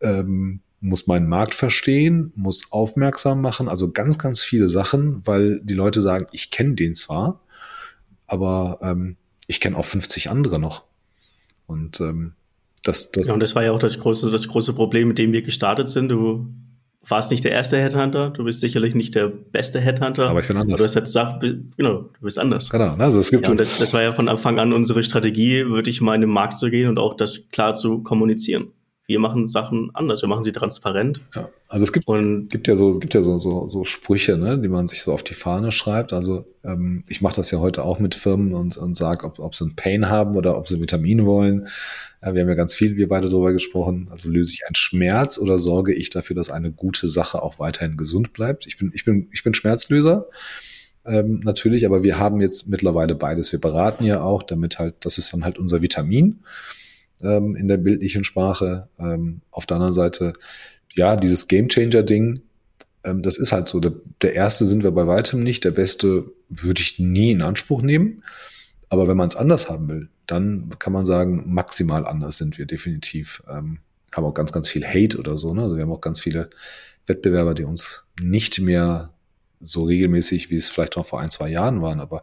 ähm, muss meinen Markt verstehen, muss aufmerksam machen, also ganz, ganz viele Sachen, weil die Leute sagen, ich kenne den zwar, aber ähm, ich kenne auch 50 andere noch. Und ähm, das, das ja, und das war ja auch das große, das große Problem, mit dem wir gestartet sind. Du warst nicht der erste Headhunter, du bist sicherlich nicht der beste Headhunter. Aber ich bin anders. Du hast halt gesagt, genau, du bist anders. Genau, also es gibt ja, und das, das war ja von Anfang an unsere Strategie, wirklich mal in den Markt zu gehen und auch das klar zu kommunizieren wir machen Sachen anders, wir machen sie transparent. Ja, also es gibt, und gibt ja so, es gibt ja so, so, so Sprüche, ne, die man sich so auf die Fahne schreibt. Also ähm, ich mache das ja heute auch mit Firmen und, und sage, ob, ob sie ein Pain haben oder ob sie Vitamin wollen. Äh, wir haben ja ganz viel, wir beide darüber gesprochen. Also löse ich einen Schmerz oder sorge ich dafür, dass eine gute Sache auch weiterhin gesund bleibt? Ich bin, ich bin, ich bin Schmerzlöser. Ähm, natürlich, aber wir haben jetzt mittlerweile beides. Wir beraten ja auch, damit halt, das ist dann halt unser Vitamin ähm, in der bildlichen Sprache. Ähm, auf der anderen Seite, ja, dieses Gamechanger-Ding, ähm, das ist halt so. Der, der erste sind wir bei weitem nicht. Der beste würde ich nie in Anspruch nehmen. Aber wenn man es anders haben will, dann kann man sagen, maximal anders sind wir definitiv. Ähm, haben auch ganz, ganz viel Hate oder so. Ne? Also wir haben auch ganz viele Wettbewerber, die uns nicht mehr so regelmäßig, wie es vielleicht noch vor ein, zwei Jahren waren, aber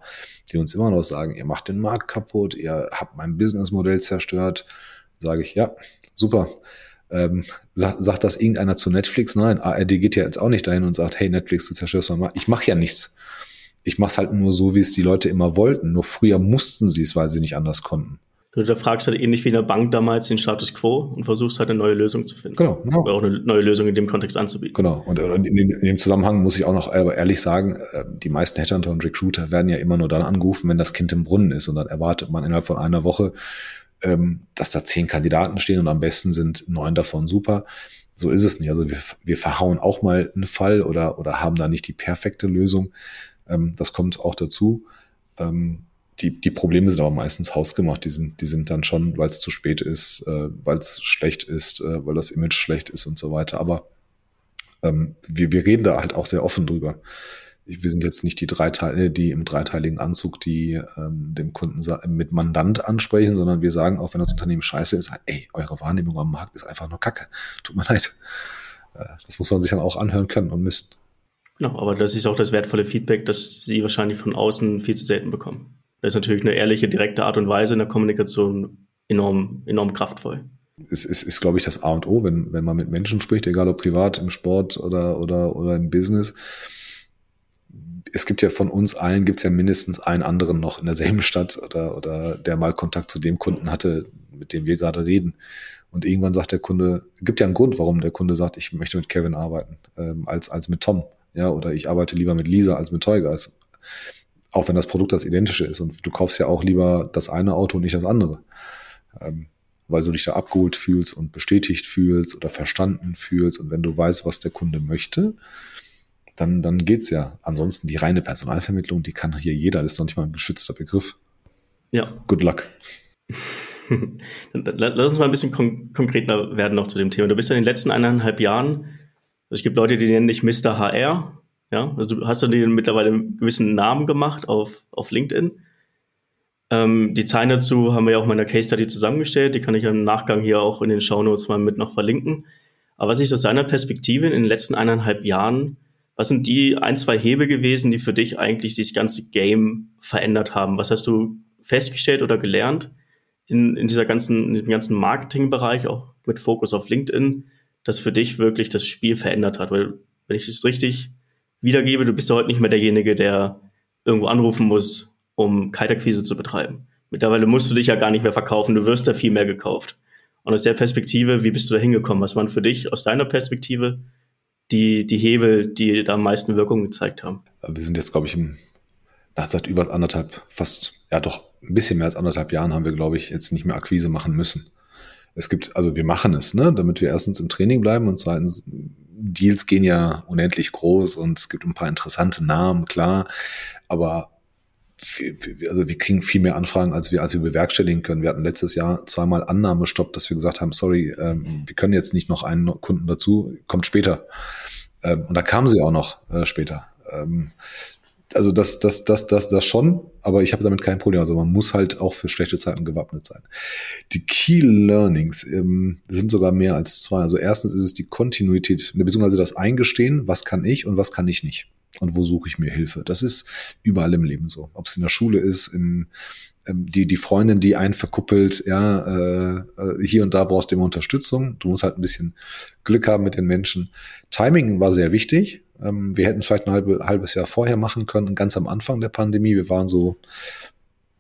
die uns immer noch sagen, ihr macht den Markt kaputt, ihr habt mein Businessmodell zerstört, sage ich, ja, super. Ähm, sagt, sagt das irgendeiner zu Netflix? Nein, ARD geht ja jetzt auch nicht dahin und sagt, hey Netflix, du zerstörst mein Markt. Ich mache ja nichts. Ich mache es halt nur so, wie es die Leute immer wollten. Nur früher mussten sie es, weil sie nicht anders konnten. Du da fragst halt ähnlich wie in der Bank damals den Status quo und versuchst halt eine neue Lösung zu finden. Genau. genau. Oder auch eine neue Lösung in dem Kontext anzubieten. Genau. Und in, in dem Zusammenhang muss ich auch noch ehrlich sagen, äh, die meisten Headhunter und Recruiter werden ja immer nur dann angerufen, wenn das Kind im Brunnen ist. Und dann erwartet man innerhalb von einer Woche, ähm, dass da zehn Kandidaten stehen und am besten sind neun davon super. So ist es nicht. Also wir, wir verhauen auch mal einen Fall oder, oder haben da nicht die perfekte Lösung. Ähm, das kommt auch dazu die, die Probleme sind aber meistens hausgemacht. Die sind, die sind dann schon, weil es zu spät ist, äh, weil es schlecht ist, äh, weil das Image schlecht ist und so weiter. Aber ähm, wir, wir reden da halt auch sehr offen drüber. Wir sind jetzt nicht die drei Teile, die im dreiteiligen Anzug die ähm, dem Kunden mit Mandant ansprechen, sondern wir sagen auch, wenn das Unternehmen scheiße ist, ey, eure Wahrnehmung am Markt ist einfach nur Kacke. Tut mir leid. Äh, das muss man sich dann auch anhören können und müssen. Genau, aber das ist auch das wertvolle Feedback, das Sie wahrscheinlich von außen viel zu selten bekommen. Das ist natürlich eine ehrliche, direkte Art und Weise in der Kommunikation enorm, enorm kraftvoll. Es ist, ist, glaube ich, das A und O, wenn, wenn man mit Menschen spricht, egal ob privat, im Sport oder, oder, oder im Business. Es gibt ja von uns allen, gibt es ja mindestens einen anderen noch in derselben Stadt oder, oder der mal Kontakt zu dem Kunden hatte, mit dem wir gerade reden. Und irgendwann sagt der Kunde, gibt ja einen Grund, warum der Kunde sagt, ich möchte mit Kevin arbeiten, ähm, als, als mit Tom. Ja, oder ich arbeite lieber mit Lisa als mit Teuger. Auch wenn das Produkt das identische ist. Und du kaufst ja auch lieber das eine Auto und nicht das andere. Ähm, weil du dich da abgeholt fühlst und bestätigt fühlst oder verstanden fühlst. Und wenn du weißt, was der Kunde möchte, dann, dann geht's ja. Ansonsten die reine Personalvermittlung, die kann hier jeder. Das ist doch nicht mal ein geschützter Begriff. Ja. Good luck. Lass uns mal ein bisschen kon konkreter werden noch zu dem Thema. Du bist ja in den letzten eineinhalb Jahren, also es gibt Leute, die nennen dich Mr. HR, ja, also du hast ja dir mittlerweile einen gewissen Namen gemacht auf, auf LinkedIn. Ähm, die Zahlen dazu haben wir ja auch in der Case Study zusammengestellt. Die kann ich im Nachgang hier auch in den Show Notes mal mit noch verlinken. Aber was ist aus seiner Perspektive in den letzten eineinhalb Jahren, was sind die ein, zwei Hebel gewesen, die für dich eigentlich dieses ganze Game verändert haben? Was hast du festgestellt oder gelernt in, in dieser ganzen, in dem ganzen Marketingbereich, auch mit Fokus auf LinkedIn, das für dich wirklich das Spiel verändert hat? Weil, wenn ich das richtig wiedergebe, du bist ja heute nicht mehr derjenige, der irgendwo anrufen muss, um Kaltakquise zu betreiben. Mittlerweile musst du dich ja gar nicht mehr verkaufen, du wirst ja viel mehr gekauft. Und aus der Perspektive, wie bist du da hingekommen? Was waren für dich aus deiner Perspektive die, die Hebel, die da am meisten Wirkung gezeigt haben? Wir sind jetzt, glaube ich, im, seit über anderthalb, fast, ja doch, ein bisschen mehr als anderthalb Jahren haben wir, glaube ich, jetzt nicht mehr Akquise machen müssen. Es gibt, also wir machen es, ne, damit wir erstens im Training bleiben und zweitens Deals gehen ja unendlich groß und es gibt ein paar interessante Namen, klar. Aber also wir kriegen viel mehr Anfragen, als wir, als wir bewerkstelligen können. Wir hatten letztes Jahr zweimal Annahmestopp, dass wir gesagt haben, sorry, ähm, wir können jetzt nicht noch einen Kunden dazu, kommt später. Ähm, und da kamen sie auch noch äh, später. Ähm, also das, das, das, das, das schon, aber ich habe damit kein Problem. Also man muss halt auch für schlechte Zeiten gewappnet sein. Die Key Learnings ähm, sind sogar mehr als zwei. Also erstens ist es die Kontinuität, beziehungsweise das Eingestehen, was kann ich und was kann ich nicht. Und wo suche ich mir Hilfe? Das ist überall im Leben so. Ob es in der Schule ist, ähm, die, die Freundin, die einen verkuppelt, ja, äh, äh, hier und da brauchst du immer Unterstützung. Du musst halt ein bisschen Glück haben mit den Menschen. Timing war sehr wichtig. Ähm, wir hätten es vielleicht ein halbe, halbes Jahr vorher machen können, ganz am Anfang der Pandemie. Wir waren so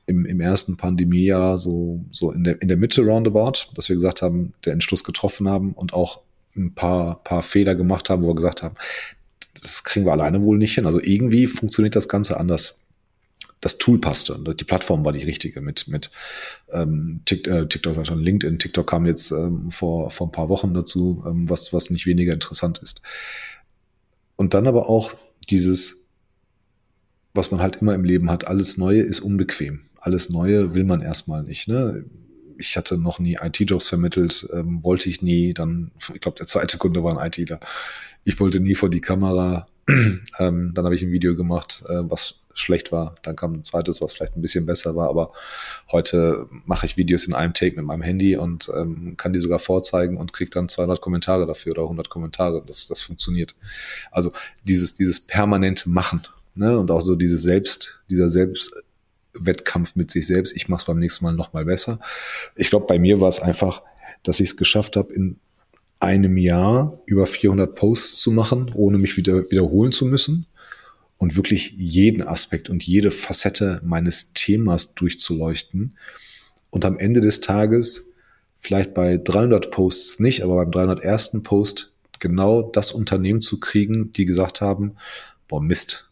im, im ersten Pandemiejahr so, so in der, in der Mitte roundabout, dass wir gesagt haben, der Entschluss getroffen haben und auch ein paar, paar Fehler gemacht haben, wo wir gesagt haben, das kriegen wir alleine wohl nicht hin. Also irgendwie funktioniert das Ganze anders das Tool passte. Die Plattform war die richtige mit, mit ähm, TikTok, äh, TikTok sag schon, LinkedIn. TikTok kam jetzt ähm, vor, vor ein paar Wochen dazu, ähm, was, was nicht weniger interessant ist. Und dann aber auch dieses, was man halt immer im Leben hat, alles Neue ist unbequem. Alles Neue will man erstmal nicht. Ne? Ich hatte noch nie IT-Jobs vermittelt, ähm, wollte ich nie. Dann, ich glaube, der zweite Kunde war ein ITler. Ich wollte nie vor die Kamera. ähm, dann habe ich ein Video gemacht, äh, was schlecht war. Dann kam ein zweites, was vielleicht ein bisschen besser war. Aber heute mache ich Videos in einem Take mit meinem Handy und ähm, kann die sogar vorzeigen und kriege dann 200 Kommentare dafür oder 100 Kommentare. Das, das funktioniert. Also dieses, dieses permanente Machen ne? und auch so dieses Selbst, dieser Selbstwettkampf mit sich selbst. Ich mache es beim nächsten Mal noch mal besser. Ich glaube, bei mir war es einfach, dass ich es geschafft habe, in einem Jahr über 400 Posts zu machen, ohne mich wieder wiederholen zu müssen und wirklich jeden Aspekt und jede Facette meines Themas durchzuleuchten und am Ende des Tages vielleicht bei 300 Posts nicht, aber beim 301. Post genau das Unternehmen zu kriegen, die gesagt haben, boah Mist,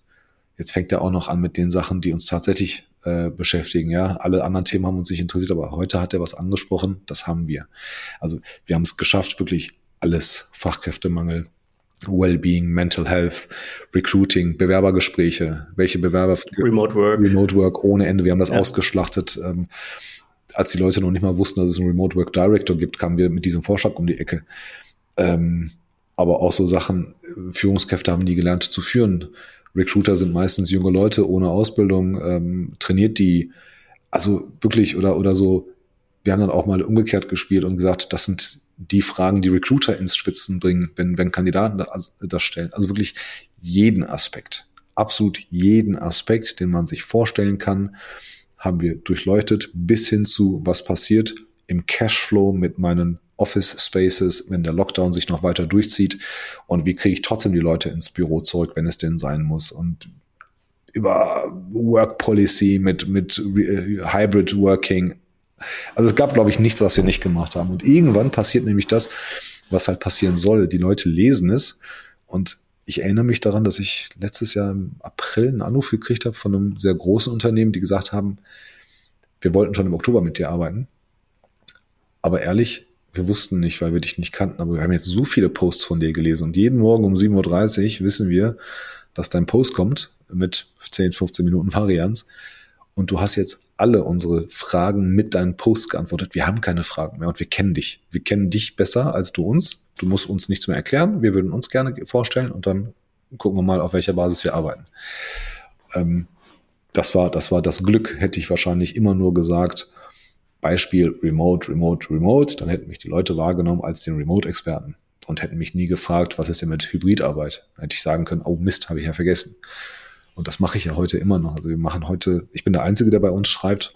jetzt fängt er auch noch an mit den Sachen, die uns tatsächlich äh, beschäftigen. Ja, alle anderen Themen haben uns nicht interessiert, aber heute hat er was angesprochen, das haben wir. Also wir haben es geschafft, wirklich alles, Fachkräftemangel, Wellbeing, Mental Health, Recruiting, Bewerbergespräche, welche Bewerber Remote Work, Remote Work ohne Ende. Wir haben das ja. ausgeschlachtet. Ähm, als die Leute noch nicht mal wussten, dass es einen Remote Work Director gibt, kamen wir mit diesem Vorschlag um die Ecke. Ähm, aber auch so Sachen, Führungskräfte haben nie gelernt zu führen. Recruiter sind meistens junge Leute ohne Ausbildung, ähm, trainiert die, also wirklich oder oder so. Wir haben dann auch mal umgekehrt gespielt und gesagt, das sind die Fragen, die Recruiter ins Schwitzen bringen, wenn, wenn Kandidaten das stellen. Also wirklich jeden Aspekt, absolut jeden Aspekt, den man sich vorstellen kann, haben wir durchleuchtet bis hin zu, was passiert im Cashflow mit meinen Office Spaces, wenn der Lockdown sich noch weiter durchzieht und wie kriege ich trotzdem die Leute ins Büro zurück, wenn es denn sein muss und über Work Policy mit, mit äh, Hybrid Working, also es gab, glaube ich, nichts, was wir nicht gemacht haben. Und irgendwann passiert nämlich das, was halt passieren soll. Die Leute lesen es und ich erinnere mich daran, dass ich letztes Jahr im April einen Anruf gekriegt habe von einem sehr großen Unternehmen, die gesagt haben, wir wollten schon im Oktober mit dir arbeiten. Aber ehrlich, wir wussten nicht, weil wir dich nicht kannten, aber wir haben jetzt so viele Posts von dir gelesen und jeden Morgen um 7.30 Uhr wissen wir, dass dein Post kommt mit 10, 15 Minuten Varianz und du hast jetzt alle unsere Fragen mit deinen Posts geantwortet. Wir haben keine Fragen mehr und wir kennen dich. Wir kennen dich besser als du uns. Du musst uns nichts mehr erklären. Wir würden uns gerne vorstellen und dann gucken wir mal, auf welcher Basis wir arbeiten. Ähm, das war, das war das Glück, hätte ich wahrscheinlich immer nur gesagt. Beispiel Remote, Remote, Remote. Dann hätten mich die Leute wahrgenommen als den Remote-Experten und hätten mich nie gefragt, was ist denn mit Hybridarbeit? Dann hätte ich sagen können, oh Mist, habe ich ja vergessen. Und das mache ich ja heute immer noch. Also wir machen heute, ich bin der Einzige, der bei uns schreibt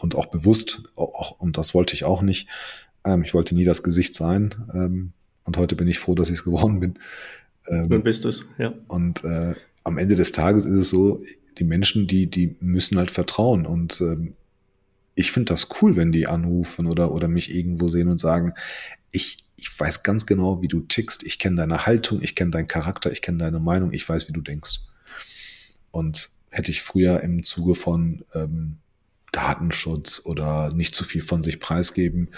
und auch bewusst, auch, und das wollte ich auch nicht. Ähm, ich wollte nie das Gesicht sein. Ähm, und heute bin ich froh, dass ich es geworden bin. Ähm, Nun bist du es, ja. Und äh, am Ende des Tages ist es so, die Menschen, die, die müssen halt vertrauen. Und ähm, ich finde das cool, wenn die anrufen oder, oder mich irgendwo sehen und sagen, ich, ich weiß ganz genau, wie du tickst, ich kenne deine Haltung, ich kenne deinen Charakter, ich kenne deine Meinung, ich weiß, wie du denkst. Und hätte ich früher im Zuge von ähm, Datenschutz oder nicht zu viel von sich preisgeben,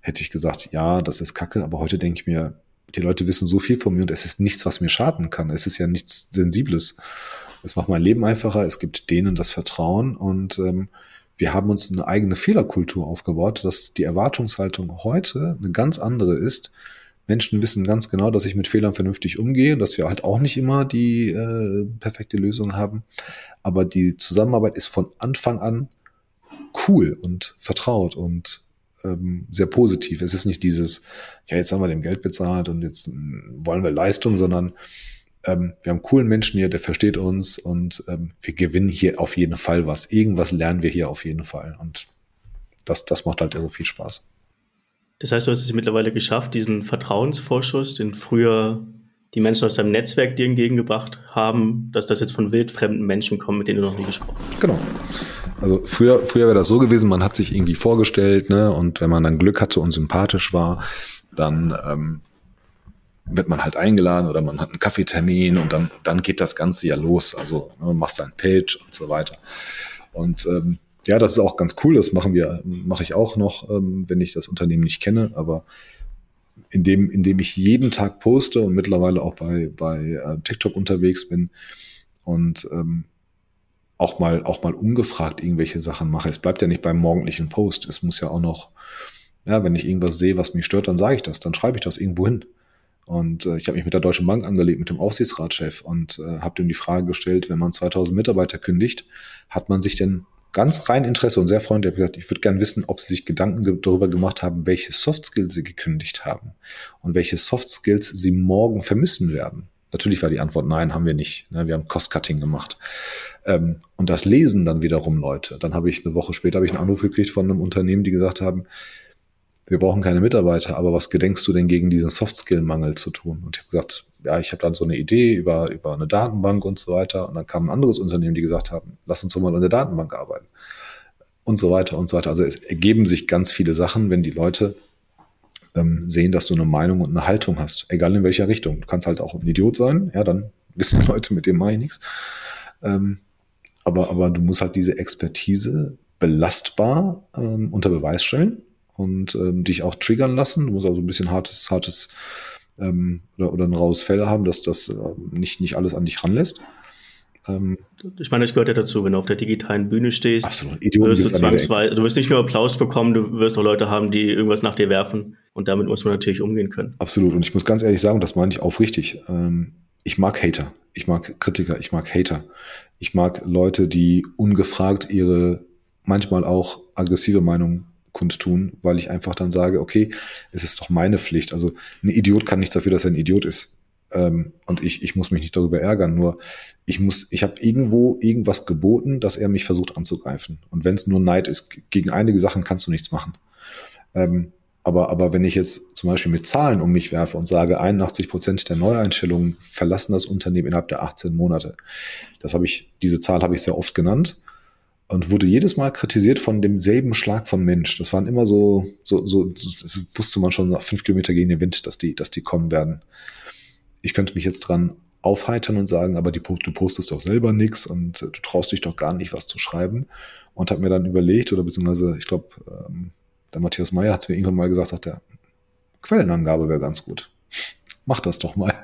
hätte ich gesagt, ja, das ist Kacke, aber heute denke ich mir, die Leute wissen so viel von mir und es ist nichts, was mir schaden kann. Es ist ja nichts Sensibles. Es macht mein Leben einfacher, es gibt denen das Vertrauen und ähm, wir haben uns eine eigene Fehlerkultur aufgebaut, dass die Erwartungshaltung heute eine ganz andere ist, Menschen wissen ganz genau, dass ich mit Fehlern vernünftig umgehe, dass wir halt auch nicht immer die äh, perfekte Lösung haben. Aber die Zusammenarbeit ist von Anfang an cool und vertraut und ähm, sehr positiv. Es ist nicht dieses, ja, jetzt haben wir dem Geld bezahlt und jetzt ähm, wollen wir Leistung, sondern ähm, wir haben coolen Menschen hier, der versteht uns und ähm, wir gewinnen hier auf jeden Fall was. Irgendwas lernen wir hier auf jeden Fall. Und das, das macht halt so viel Spaß. Das heißt, du hast es mittlerweile geschafft, diesen Vertrauensvorschuss, den früher die Menschen aus deinem Netzwerk dir entgegengebracht haben, dass das jetzt von wildfremden Menschen kommt, mit denen du noch nie gesprochen hast. Genau. Also früher, früher wäre das so gewesen, man hat sich irgendwie vorgestellt, ne, und wenn man dann Glück hatte und sympathisch war, dann ähm, wird man halt eingeladen oder man hat einen Kaffeetermin und dann, dann geht das Ganze ja los. Also ne, machst einen Page und so weiter. Und ähm, ja, das ist auch ganz cool. Das machen wir, mache ich auch noch, ähm, wenn ich das Unternehmen nicht kenne. Aber indem, indem ich jeden Tag poste und mittlerweile auch bei, bei äh, TikTok unterwegs bin und ähm, auch mal, auch mal ungefragt irgendwelche Sachen mache. Es bleibt ja nicht beim morgendlichen Post. Es muss ja auch noch, ja, wenn ich irgendwas sehe, was mich stört, dann sage ich das, dann schreibe ich das irgendwo hin. Und äh, ich habe mich mit der Deutschen Bank angelegt, mit dem Aufsichtsratschef und äh, habe dem die Frage gestellt, wenn man 2000 Mitarbeiter kündigt, hat man sich denn ganz rein Interesse und sehr freundlich gesagt, ich würde gerne wissen, ob Sie sich Gedanken darüber gemacht haben, welche Soft Skills Sie gekündigt haben und welche Soft Skills Sie morgen vermissen werden. Natürlich war die Antwort nein, haben wir nicht. Ne? Wir haben Cost-Cutting gemacht. Ähm, und das lesen dann wiederum Leute. Dann habe ich eine Woche später ich einen Anruf gekriegt von einem Unternehmen, die gesagt haben, wir brauchen keine Mitarbeiter, aber was gedenkst du denn gegen diesen Soft-Skill-Mangel zu tun? Und ich habe gesagt, ja, ich habe dann so eine Idee über, über eine Datenbank und so weiter. Und dann kam ein anderes Unternehmen, die gesagt haben, lass uns doch mal an der Datenbank arbeiten. und so weiter und so weiter. Also es ergeben sich ganz viele Sachen, wenn die Leute ähm, sehen, dass du eine Meinung und eine Haltung hast, egal in welcher Richtung. Du kannst halt auch ein Idiot sein, ja, dann wissen Leute, mit dem mache ich nichts. Ähm, aber, aber du musst halt diese Expertise belastbar ähm, unter Beweis stellen und ähm, dich auch triggern lassen. Du musst also ein bisschen hartes, hartes ähm, oder, oder ein raues Fell haben, dass das äh, nicht, nicht alles an dich ranlässt. Ähm, ich meine, das gehört ja dazu, wenn du auf der digitalen Bühne stehst, absolut. wirst du zwangsweise, du wirst nicht nur Applaus bekommen, du wirst auch Leute haben, die irgendwas nach dir werfen und damit muss man natürlich umgehen können. Absolut. Und ich muss ganz ehrlich sagen, das meine ich aufrichtig. Ähm, ich mag Hater, ich mag Kritiker, ich mag Hater. Ich mag Leute, die ungefragt ihre manchmal auch aggressive Meinung kundtun, weil ich einfach dann sage, okay, es ist doch meine Pflicht. Also ein Idiot kann nichts dafür, dass er ein Idiot ist. Ähm, und ich, ich muss mich nicht darüber ärgern. Nur ich muss, ich habe irgendwo irgendwas geboten, dass er mich versucht anzugreifen. Und wenn es nur Neid ist, gegen einige Sachen kannst du nichts machen. Ähm, aber, aber wenn ich jetzt zum Beispiel mit Zahlen um mich werfe und sage, 81 Prozent der Neueinstellungen verlassen das Unternehmen innerhalb der 18 Monate, das habe ich, diese Zahl habe ich sehr oft genannt und wurde jedes Mal kritisiert von demselben Schlag von Mensch. Das waren immer so, so, so, das wusste man schon nach fünf Kilometer gegen den Wind, dass die, dass die kommen werden. Ich könnte mich jetzt dran aufheitern und sagen, aber die, du postest doch selber nichts und du traust dich doch gar nicht, was zu schreiben. Und habe mir dann überlegt, oder beziehungsweise, ich glaube, ähm, der Matthias Meyer hat es mir irgendwann mal gesagt, sagt er, Quellenangabe wäre ganz gut. Mach das doch mal.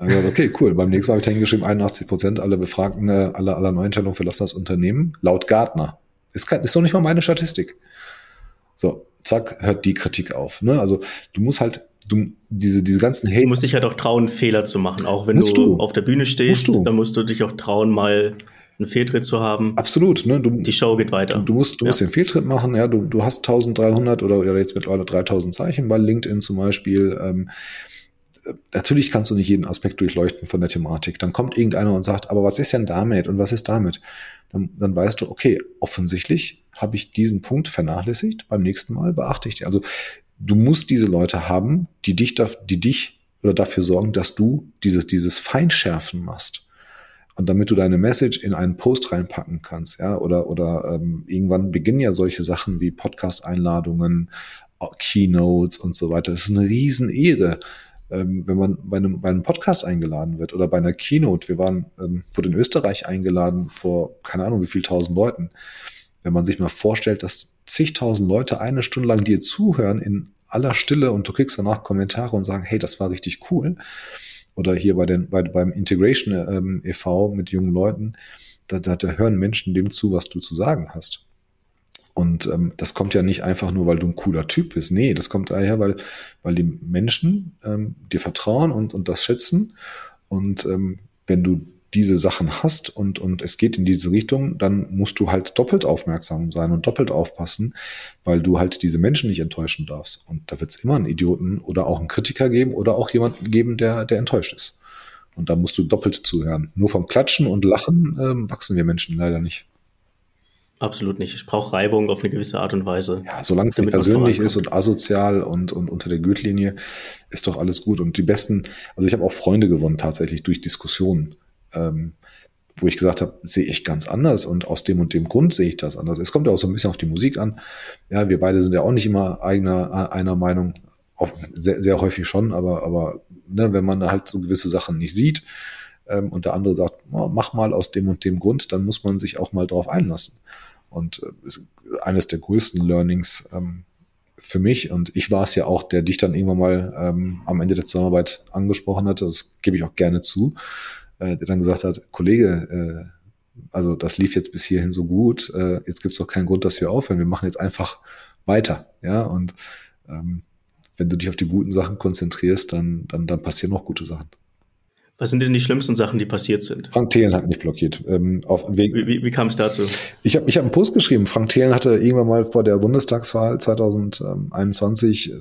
Also, okay, cool. Beim nächsten Mal habe ich dann geschrieben, 81 Prozent aller Befragten, äh, aller, aller Neueinstellungen verlassen das Unternehmen, laut Gartner. Ist, kein, ist doch nicht mal meine Statistik. So, zack, hört die Kritik auf. Ne? Also du musst halt, du, diese, diese ganzen Hate. Du musst dich halt auch trauen, Fehler zu machen. Auch wenn du, du, auf der Bühne stehst, musst dann musst du dich auch trauen, mal einen Fehltritt zu haben. Absolut. Ne? Du, die Show geht weiter. Du, du musst, du ja. musst den Fehltritt machen. Ja, du, du hast 1300 oder, oder jetzt mittlerweile 3000 Zeichen bei LinkedIn zum Beispiel. Ähm, natürlich kannst du nicht jeden Aspekt durchleuchten von der Thematik. Dann kommt irgendeiner und sagt, aber was ist denn damit und was ist damit? Dann, dann weißt du, okay, offensichtlich habe ich diesen Punkt vernachlässigt. Beim nächsten Mal beachte ich den. Also du musst diese Leute haben, die dich, die dich oder dafür sorgen, dass du dieses, dieses Feinschärfen machst. Und damit du deine Message in einen Post reinpacken kannst, ja, oder, oder ähm, irgendwann beginnen ja solche Sachen wie Podcast-Einladungen, Keynotes und so weiter. Das ist eine Riesenehre, ähm, wenn man bei einem, bei einem Podcast eingeladen wird oder bei einer Keynote, wir waren, ähm, wurde in Österreich eingeladen vor keine Ahnung wie viel tausend Leuten. Wenn man sich mal vorstellt, dass zigtausend Leute eine Stunde lang dir zuhören in aller Stille und du kriegst danach Kommentare und sagen, hey, das war richtig cool. Oder hier bei den, bei, beim Integration ähm, e.V. mit jungen Leuten, da, da, da hören Menschen dem zu, was du zu sagen hast. Und ähm, das kommt ja nicht einfach nur, weil du ein cooler Typ bist. Nee, das kommt daher, weil, weil die Menschen ähm, dir vertrauen und, und das schätzen. Und ähm, wenn du diese Sachen hast und, und es geht in diese Richtung, dann musst du halt doppelt aufmerksam sein und doppelt aufpassen, weil du halt diese Menschen nicht enttäuschen darfst. Und da wird es immer einen Idioten oder auch einen Kritiker geben oder auch jemanden geben, der, der enttäuscht ist. Und da musst du doppelt zuhören. Nur vom Klatschen und Lachen ähm, wachsen wir Menschen leider nicht. Absolut nicht. Ich brauche Reibung auf eine gewisse Art und Weise. Ja, solange es nicht persönlich ist und asozial und, und unter der Gürtellinie, ist doch alles gut. Und die besten, also ich habe auch Freunde gewonnen tatsächlich durch Diskussionen, ähm, wo ich gesagt habe, sehe ich ganz anders und aus dem und dem Grund sehe ich das anders. Es kommt ja auch so ein bisschen auf die Musik an. Ja, wir beide sind ja auch nicht immer eigener, äh, einer Meinung, auch sehr, sehr häufig schon, aber, aber ne, wenn man halt so gewisse Sachen nicht sieht, ähm, und der andere sagt, oh, mach mal aus dem und dem Grund, dann muss man sich auch mal drauf einlassen. Und äh, ist eines der größten Learnings ähm, für mich. Und ich war es ja auch, der dich dann irgendwann mal ähm, am Ende der Zusammenarbeit angesprochen hatte. Das gebe ich auch gerne zu. Äh, der dann gesagt hat, Kollege, äh, also das lief jetzt bis hierhin so gut. Äh, jetzt gibt es doch keinen Grund, dass wir aufhören. Wir machen jetzt einfach weiter. Ja, und ähm, wenn du dich auf die guten Sachen konzentrierst, dann, dann, dann passieren noch gute Sachen. Was sind denn die schlimmsten Sachen, die passiert sind? Frank Thelen hat mich blockiert. Ähm, auf wegen, wie wie, wie kam es dazu? Ich habe ich hab einen Post geschrieben. Frank Thelen hatte irgendwann mal vor der Bundestagswahl 2021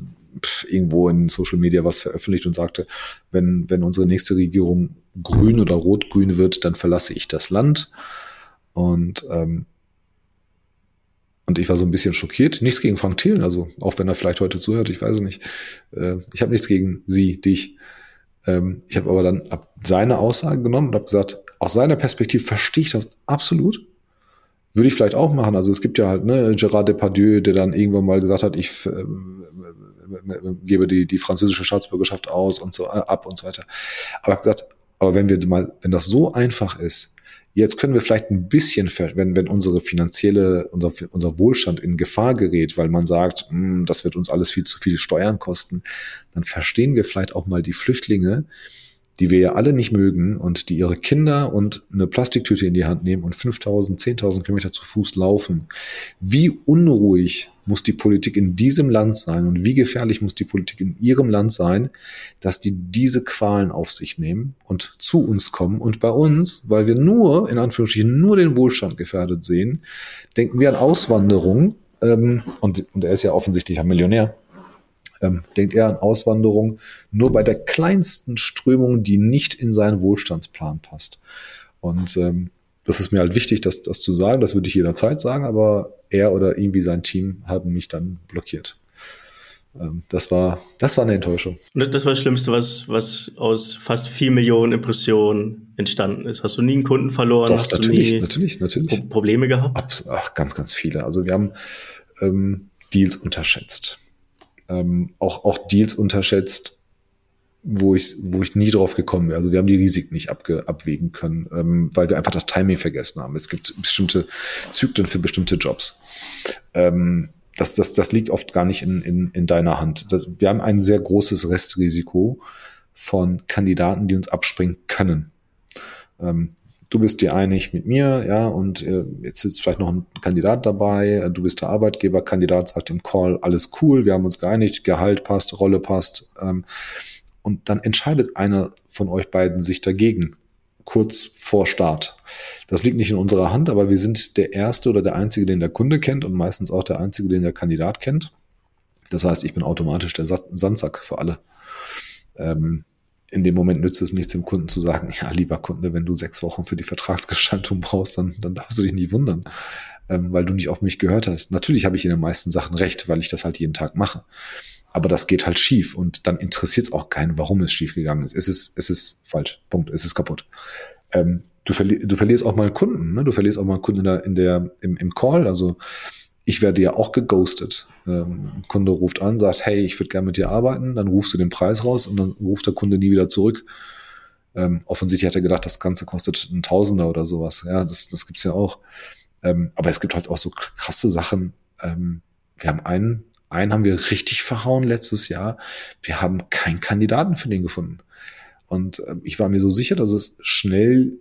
pf, irgendwo in Social Media was veröffentlicht und sagte, wenn, wenn unsere nächste Regierung grün oder rot-grün wird, dann verlasse ich das Land. Und ähm, und ich war so ein bisschen schockiert. Nichts gegen Frank Thelen, also auch wenn er vielleicht heute zuhört, ich weiß es nicht. Äh, ich habe nichts gegen sie, dich. Ähm, ich habe aber dann hab seine Aussage genommen und habe gesagt, aus seiner Perspektive verstehe ich das absolut. Würde ich vielleicht auch machen. Also es gibt ja halt, ne, Gérard Depardieu, der dann irgendwann mal gesagt hat, ich äh, gebe die, die französische Staatsbürgerschaft aus und so äh, ab und so weiter. Aber gesagt, aber wenn wir mal, wenn das so einfach ist, jetzt können wir vielleicht ein bisschen, wenn, wenn unsere finanzielle, unser, unser Wohlstand in Gefahr gerät, weil man sagt, hm, das wird uns alles viel zu viel Steuern kosten, dann verstehen wir vielleicht auch mal die Flüchtlinge, die wir ja alle nicht mögen und die ihre Kinder und eine Plastiktüte in die Hand nehmen und 5000, 10.000 Kilometer zu Fuß laufen. Wie unruhig muss die Politik in diesem Land sein und wie gefährlich muss die Politik in ihrem Land sein, dass die diese Qualen auf sich nehmen und zu uns kommen und bei uns, weil wir nur, in Anführungsstrichen, nur den Wohlstand gefährdet sehen, denken wir an Auswanderung ähm, und, und er ist ja offensichtlich ein Millionär ähm, denkt er an Auswanderung nur bei der kleinsten Strömung, die nicht in seinen Wohlstandsplan passt. Und ähm, das ist mir halt wichtig, das, das zu sagen. Das würde ich jederzeit sagen, aber er oder irgendwie sein Team haben mich dann blockiert. Ähm, das war, das war eine Enttäuschung. Das war das Schlimmste, was, was aus fast vier Millionen Impressionen entstanden ist. Hast du nie einen Kunden verloren? Doch, Hast natürlich, natürlich, natürlich. Pro Probleme gehabt? Ach, ganz, ganz viele. Also wir haben ähm, Deals unterschätzt ähm, auch, auch Deals unterschätzt, wo ich, wo ich nie drauf gekommen wäre. Also wir haben die Risiken nicht abge, abwägen können, ähm, weil wir einfach das Timing vergessen haben. Es gibt bestimmte Zyklen für bestimmte Jobs. Ähm, das, das, das liegt oft gar nicht in, in, in deiner Hand. Das, wir haben ein sehr großes Restrisiko von Kandidaten, die uns abspringen können. Ähm, du bist dir einig mit mir, ja, und äh, jetzt sitzt vielleicht noch ein Kandidat dabei, äh, du bist der Arbeitgeber, Kandidat sagt im Call, alles cool, wir haben uns geeinigt, Gehalt passt, Rolle passt, ähm, und dann entscheidet einer von euch beiden sich dagegen, kurz vor Start. Das liegt nicht in unserer Hand, aber wir sind der Erste oder der Einzige, den der Kunde kennt und meistens auch der Einzige, den der Kandidat kennt. Das heißt, ich bin automatisch der Sandsack für alle. Ähm, in dem Moment nützt es nichts, dem Kunden zu sagen, ja, lieber Kunde, wenn du sechs Wochen für die Vertragsgestaltung brauchst, dann, dann darfst du dich nicht wundern, ähm, weil du nicht auf mich gehört hast. Natürlich habe ich in den meisten Sachen recht, weil ich das halt jeden Tag mache. Aber das geht halt schief und dann interessiert es auch keinen, warum es schief gegangen ist. Es ist, es ist falsch. Punkt. Es ist kaputt. Ähm, du, verli du verlierst auch mal einen Kunden, ne? Du verlierst auch mal einen Kunden in der, in der, im, im Call. Also ich werde ja auch geghostet. Ähm, ein Kunde ruft an, sagt, hey, ich würde gerne mit dir arbeiten, dann rufst du den Preis raus und dann ruft der Kunde nie wieder zurück. Ähm, offensichtlich hat er gedacht, das Ganze kostet ein Tausender oder sowas. Ja, das, das gibt's ja auch. Ähm, aber es gibt halt auch so krasse Sachen. Ähm, wir haben einen, einen haben wir richtig verhauen letztes Jahr. Wir haben keinen Kandidaten für den gefunden. Und äh, ich war mir so sicher, dass es schnell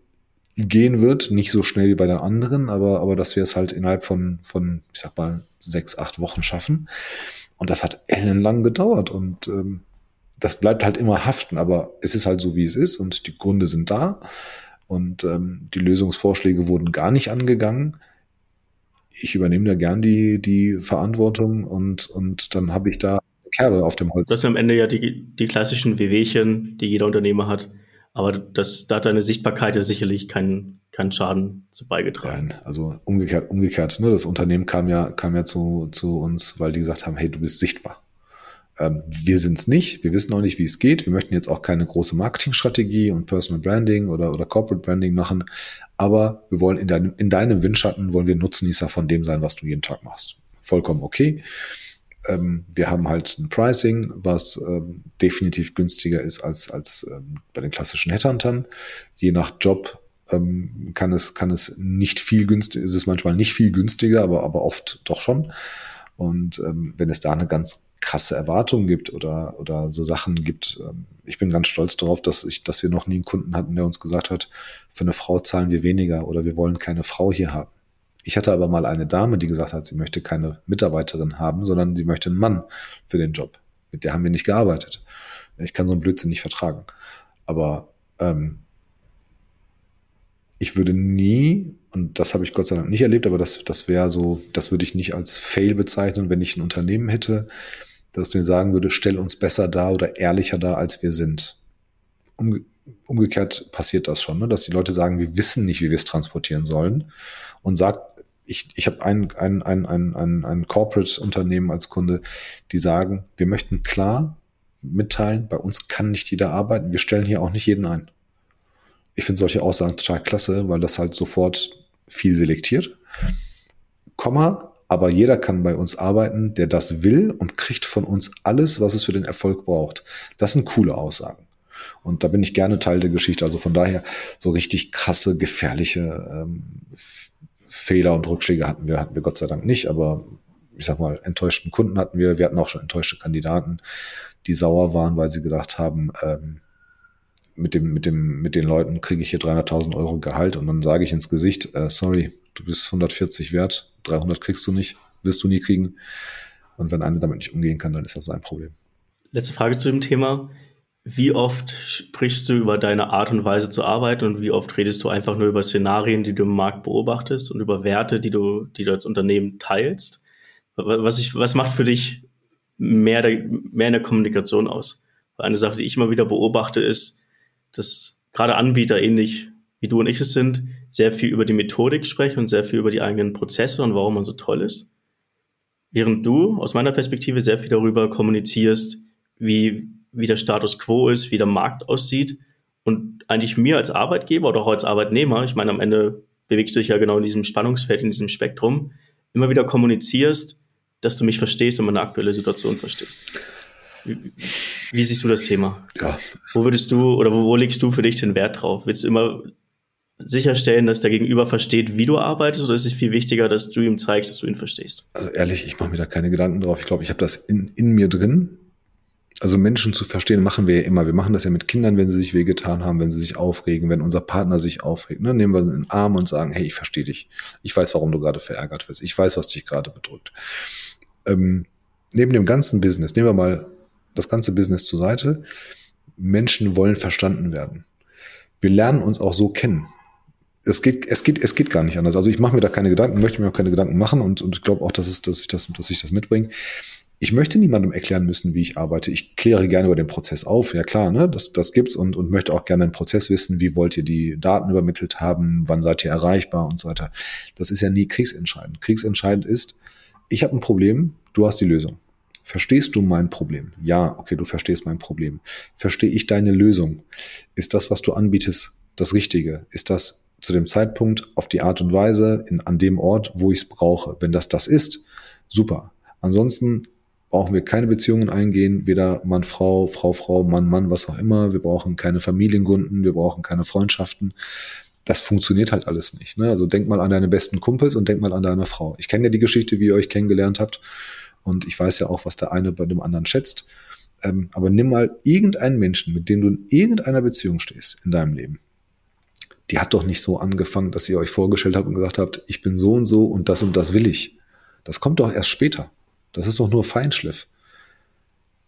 gehen wird. Nicht so schnell wie bei den anderen, aber, aber dass wir es halt innerhalb von, von, ich sag mal, sechs, acht Wochen schaffen. Und das hat ellenlang gedauert und ähm, das bleibt halt immer haften, aber es ist halt so, wie es ist und die Gründe sind da und ähm, die Lösungsvorschläge wurden gar nicht angegangen. Ich übernehme da gern die, die Verantwortung und, und dann habe ich da Kerbe auf dem Holz. Das sind am Ende ja die, die klassischen WWchen, die jeder Unternehmer hat. Aber das, da hat deine Sichtbarkeit ja sicherlich keinen, keinen Schaden zu beigetragen. Nein, also umgekehrt, umgekehrt. Ne? Das Unternehmen kam ja, kam ja zu, zu uns, weil die gesagt haben, hey, du bist sichtbar. Ähm, wir sind es nicht, wir wissen auch nicht, wie es geht. Wir möchten jetzt auch keine große Marketingstrategie und Personal Branding oder, oder Corporate Branding machen, aber wir wollen in deinem, in deinem Windschatten wollen wir Nutznießer von dem sein, was du jeden Tag machst. Vollkommen okay ähm, wir haben halt ein Pricing, was ähm, definitiv günstiger ist als, als ähm, bei den klassischen Headhuntern. Je nach Job ähm, kann es, kann es nicht viel günstiger, ist es manchmal nicht viel günstiger, aber, aber oft doch schon. Und ähm, wenn es da eine ganz krasse Erwartung gibt oder, oder so Sachen gibt, ähm, ich bin ganz stolz darauf, dass ich, dass wir noch nie einen Kunden hatten, der uns gesagt hat, für eine Frau zahlen wir weniger oder wir wollen keine Frau hier haben. Ich hatte aber mal eine Dame, die gesagt hat, sie möchte keine Mitarbeiterin haben, sondern sie möchte einen Mann für den Job. Mit der haben wir nicht gearbeitet. Ich kann so einen Blödsinn nicht vertragen. Aber ähm, ich würde nie, und das habe ich Gott sei Dank nicht erlebt, aber das, das wäre so, das würde ich nicht als Fail bezeichnen, wenn ich ein Unternehmen hätte, dass mir sagen würde, stell uns besser da oder ehrlicher da, als wir sind. Umge umgekehrt passiert das schon, ne? dass die Leute sagen, wir wissen nicht, wie wir es transportieren sollen und sagt, ich, ich habe ein, ein, ein, ein, ein, ein Corporate-Unternehmen als Kunde, die sagen, wir möchten klar mitteilen, bei uns kann nicht jeder arbeiten, wir stellen hier auch nicht jeden ein. Ich finde solche Aussagen total klasse, weil das halt sofort viel selektiert. Komma, aber jeder kann bei uns arbeiten, der das will und kriegt von uns alles, was es für den Erfolg braucht. Das sind coole Aussagen. Und da bin ich gerne Teil der Geschichte. Also von daher so richtig krasse, gefährliche ähm, Fehler und Rückschläge hatten wir, hatten wir Gott sei Dank nicht, aber ich sag mal, enttäuschten Kunden hatten wir. Wir hatten auch schon enttäuschte Kandidaten, die sauer waren, weil sie gedacht haben, ähm, mit dem, mit dem, mit den Leuten kriege ich hier 300.000 Euro Gehalt und dann sage ich ins Gesicht, äh, sorry, du bist 140 wert, 300 kriegst du nicht, wirst du nie kriegen. Und wenn einer damit nicht umgehen kann, dann ist das sein Problem. Letzte Frage zu dem Thema. Wie oft sprichst du über deine Art und Weise zu arbeiten und wie oft redest du einfach nur über Szenarien, die du im Markt beobachtest und über Werte, die du, die du als Unternehmen teilst? Was, ich, was macht für dich mehr, der, mehr in der Kommunikation aus? Weil eine Sache, die ich immer wieder beobachte, ist, dass gerade Anbieter ähnlich wie du und ich es sind, sehr viel über die Methodik sprechen und sehr viel über die eigenen Prozesse und warum man so toll ist. Während du aus meiner Perspektive sehr viel darüber kommunizierst, wie, wie der Status quo ist, wie der Markt aussieht und eigentlich mir als Arbeitgeber oder auch als Arbeitnehmer, ich meine, am Ende bewegst du dich ja genau in diesem Spannungsfeld, in diesem Spektrum, immer wieder kommunizierst, dass du mich verstehst und meine aktuelle Situation verstehst. Wie, wie siehst du das Thema? Ja. Wo würdest du oder wo, wo legst du für dich den Wert drauf? Willst du immer sicherstellen, dass der Gegenüber versteht, wie du arbeitest, oder ist es viel wichtiger, dass du ihm zeigst, dass du ihn verstehst? Also ehrlich, ich mache mir da keine Gedanken drauf. Ich glaube, ich habe das in, in mir drin. Also Menschen zu verstehen, machen wir ja immer. Wir machen das ja mit Kindern, wenn sie sich wehgetan haben, wenn sie sich aufregen, wenn unser Partner sich aufregt. Ne? Nehmen wir in den Arm und sagen, hey, ich verstehe dich. Ich weiß, warum du gerade verärgert wirst. Ich weiß, was dich gerade bedrückt. Ähm, neben dem ganzen Business, nehmen wir mal das ganze Business zur Seite. Menschen wollen verstanden werden. Wir lernen uns auch so kennen es geht, es geht, es geht gar nicht anders. Also ich mache mir da keine Gedanken, möchte mir auch keine Gedanken machen und, und ich glaube auch, dass, es, dass, ich das, dass ich das mitbringe. Ich möchte niemandem erklären müssen, wie ich arbeite. Ich kläre gerne über den Prozess auf. Ja klar, ne, das, das gibt's und, und möchte auch gerne den Prozess wissen. Wie wollt ihr die Daten übermittelt haben? Wann seid ihr erreichbar und so weiter? Das ist ja nie kriegsentscheidend. Kriegsentscheidend ist, ich habe ein Problem, du hast die Lösung. Verstehst du mein Problem? Ja, okay, du verstehst mein Problem. Verstehe ich deine Lösung? Ist das, was du anbietest, das Richtige? Ist das zu dem Zeitpunkt auf die Art und Weise in, an dem Ort, wo ich es brauche. Wenn das das ist, super. Ansonsten brauchen wir keine Beziehungen eingehen, weder Mann, Frau, Frau, Frau, Mann, Mann, was auch immer. Wir brauchen keine Familiengründen, wir brauchen keine Freundschaften. Das funktioniert halt alles nicht. Ne? Also denk mal an deine besten Kumpels und denk mal an deine Frau. Ich kenne ja die Geschichte, wie ihr euch kennengelernt habt. Und ich weiß ja auch, was der eine bei dem anderen schätzt. Ähm, aber nimm mal irgendeinen Menschen, mit dem du in irgendeiner Beziehung stehst in deinem Leben die hat doch nicht so angefangen, dass ihr euch vorgestellt habt und gesagt habt, ich bin so und so und das und das will ich. Das kommt doch erst später. Das ist doch nur Feinschliff.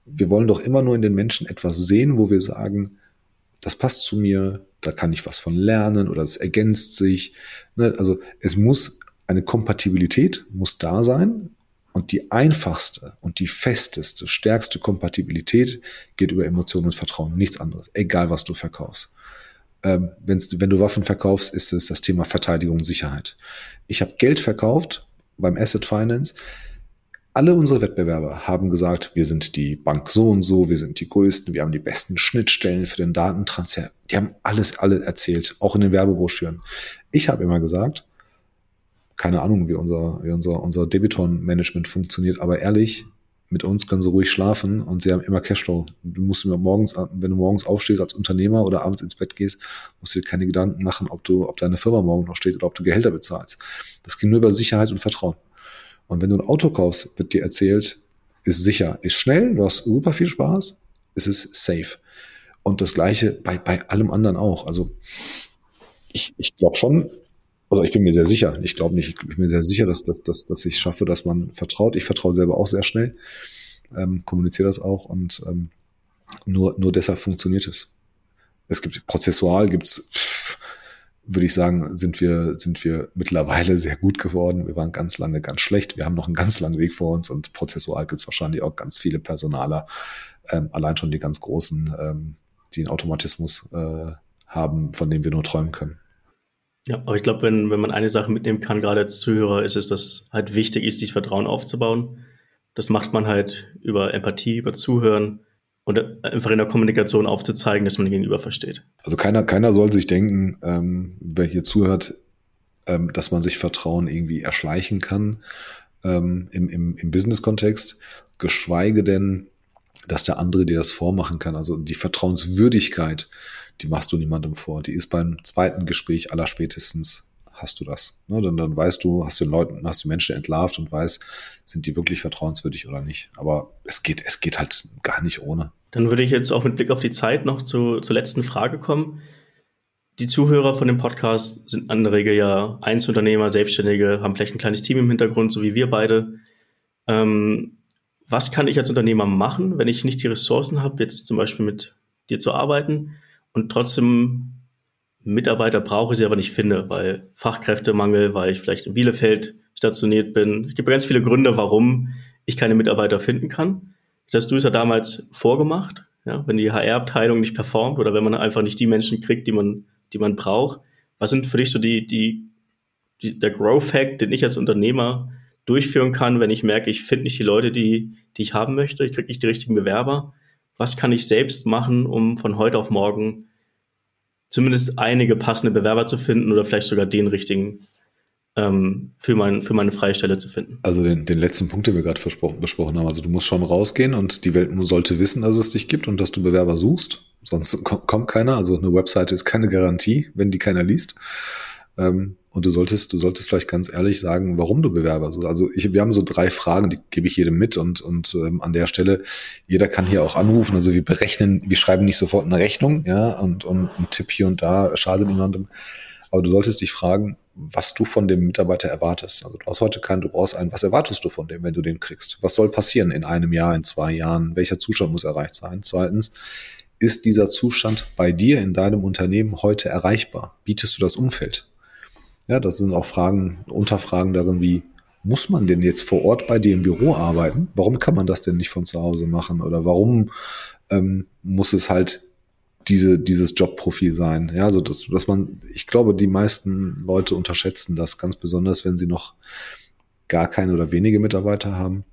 Wir wollen doch immer nur in den Menschen etwas sehen, wo wir sagen, das passt zu mir, da kann ich was von lernen oder es ergänzt sich. Ne, also es muss eine Kompatibilität muss da sein und die einfachste und die festeste, stärkste Kompatibilität geht über Emotionen und Vertrauen, nichts anderes, egal was du verkaufst ähm, wenn du Waffen verkaufst, ist es das Thema Verteidigung und Sicherheit. Ich habe Geld verkauft beim Asset Finance. Alle unsere Wettbewerber haben gesagt, wir sind die Bank so und so, wir sind die größten, wir haben die besten Schnittstellen für den Datentransfer. Die haben alles, alle erzählt, auch in den Werbebroschüren. Ich habe immer gesagt, keine Ahnung, wie unser, wie unser, unser Debiton-Management funktioniert, aber ehrlich, mit uns können sie ruhig schlafen und sie haben immer Cashflow. Du musst immer morgens, wenn du morgens aufstehst als Unternehmer oder abends ins Bett gehst, musst du dir keine Gedanken machen, ob du, ob deine Firma morgen noch steht oder ob du Gehälter bezahlst. Das ging nur über Sicherheit und Vertrauen. Und wenn du ein Auto kaufst, wird dir erzählt, ist sicher, ist schnell, du hast super viel Spaß, es ist safe. Und das Gleiche bei, bei allem anderen auch. Also ich, ich glaube schon, also ich bin mir sehr sicher, ich glaube nicht, ich bin mir sehr sicher, dass, dass, dass, dass ich schaffe, dass man vertraut. Ich vertraue selber auch sehr schnell, ähm, kommuniziere das auch und ähm, nur, nur deshalb funktioniert es. Es gibt prozessual gibt's, würde ich sagen, sind wir, sind wir mittlerweile sehr gut geworden. Wir waren ganz lange ganz schlecht. Wir haben noch einen ganz langen Weg vor uns und prozessual gibt's wahrscheinlich auch ganz viele Personaler, ähm, allein schon die ganz großen, ähm, die einen Automatismus äh, haben, von dem wir nur träumen können. Ja, aber ich glaube, wenn, wenn man eine Sache mitnehmen kann, gerade als Zuhörer, ist es, dass es halt wichtig ist, sich Vertrauen aufzubauen. Das macht man halt über Empathie, über Zuhören und einfach in der Kommunikation aufzuzeigen, dass man den Gegenüber versteht. Also keiner, keiner soll sich denken, ähm, wer hier zuhört, ähm, dass man sich Vertrauen irgendwie erschleichen kann ähm, im, im, im Business-Kontext, geschweige denn, dass der andere dir das vormachen kann. Also die Vertrauenswürdigkeit, die machst du niemandem vor. Die ist beim zweiten Gespräch aller spätestens hast du das. Ne? Dann, dann weißt du, hast du den Leuten, hast du Menschen entlarvt und weißt, sind die wirklich vertrauenswürdig oder nicht. Aber es geht, es geht halt gar nicht ohne. Dann würde ich jetzt auch mit Blick auf die Zeit noch zu, zur letzten Frage kommen. Die Zuhörer von dem Podcast sind in der Regel ja Einzelunternehmer, Selbstständige, haben vielleicht ein kleines Team im Hintergrund, so wie wir beide. Ähm, was kann ich als Unternehmer machen, wenn ich nicht die Ressourcen habe, jetzt zum Beispiel mit dir zu arbeiten und trotzdem Mitarbeiter brauche, sie aber nicht finde, weil Fachkräftemangel, weil ich vielleicht in Bielefeld stationiert bin. Es gibt ganz viele Gründe, warum ich keine Mitarbeiter finden kann. Das hast du es ja damals vorgemacht, ja, wenn die HR-Abteilung nicht performt oder wenn man einfach nicht die Menschen kriegt, die man, die man braucht. Was sind für dich so die, die, die der Growth-Hack, den ich als Unternehmer durchführen kann, wenn ich merke, ich finde nicht die Leute, die, die ich haben möchte, ich kriege nicht die richtigen Bewerber. Was kann ich selbst machen, um von heute auf morgen zumindest einige passende Bewerber zu finden oder vielleicht sogar den richtigen ähm, für, mein, für meine freie Stelle zu finden? Also den, den letzten Punkt, den wir gerade besprochen haben. Also du musst schon rausgehen und die Welt sollte wissen, dass es dich gibt und dass du Bewerber suchst. Sonst kommt keiner. Also eine Webseite ist keine Garantie, wenn die keiner liest. Ähm, und du solltest, du solltest vielleicht ganz ehrlich sagen, warum du Bewerber suchst. Also ich, wir haben so drei Fragen, die gebe ich jedem mit und, und ähm, an der Stelle, jeder kann hier auch anrufen. Also wir berechnen, wir schreiben nicht sofort eine Rechnung, ja, und, und ein Tipp hier und da schadet niemandem. Aber du solltest dich fragen, was du von dem Mitarbeiter erwartest. Also du hast heute keinen, du brauchst einen, was erwartest du von dem, wenn du den kriegst? Was soll passieren in einem Jahr, in zwei Jahren? Welcher Zustand muss erreicht sein? Zweitens, ist dieser Zustand bei dir in deinem Unternehmen heute erreichbar? Bietest du das Umfeld? Ja, das sind auch Fragen, Unterfragen darin, wie muss man denn jetzt vor Ort bei dir im Büro arbeiten? Warum kann man das denn nicht von zu Hause machen? Oder warum ähm, muss es halt diese, dieses Jobprofil sein? Ja, so dass, dass man, ich glaube, die meisten Leute unterschätzen das ganz besonders, wenn sie noch gar keine oder wenige Mitarbeiter haben.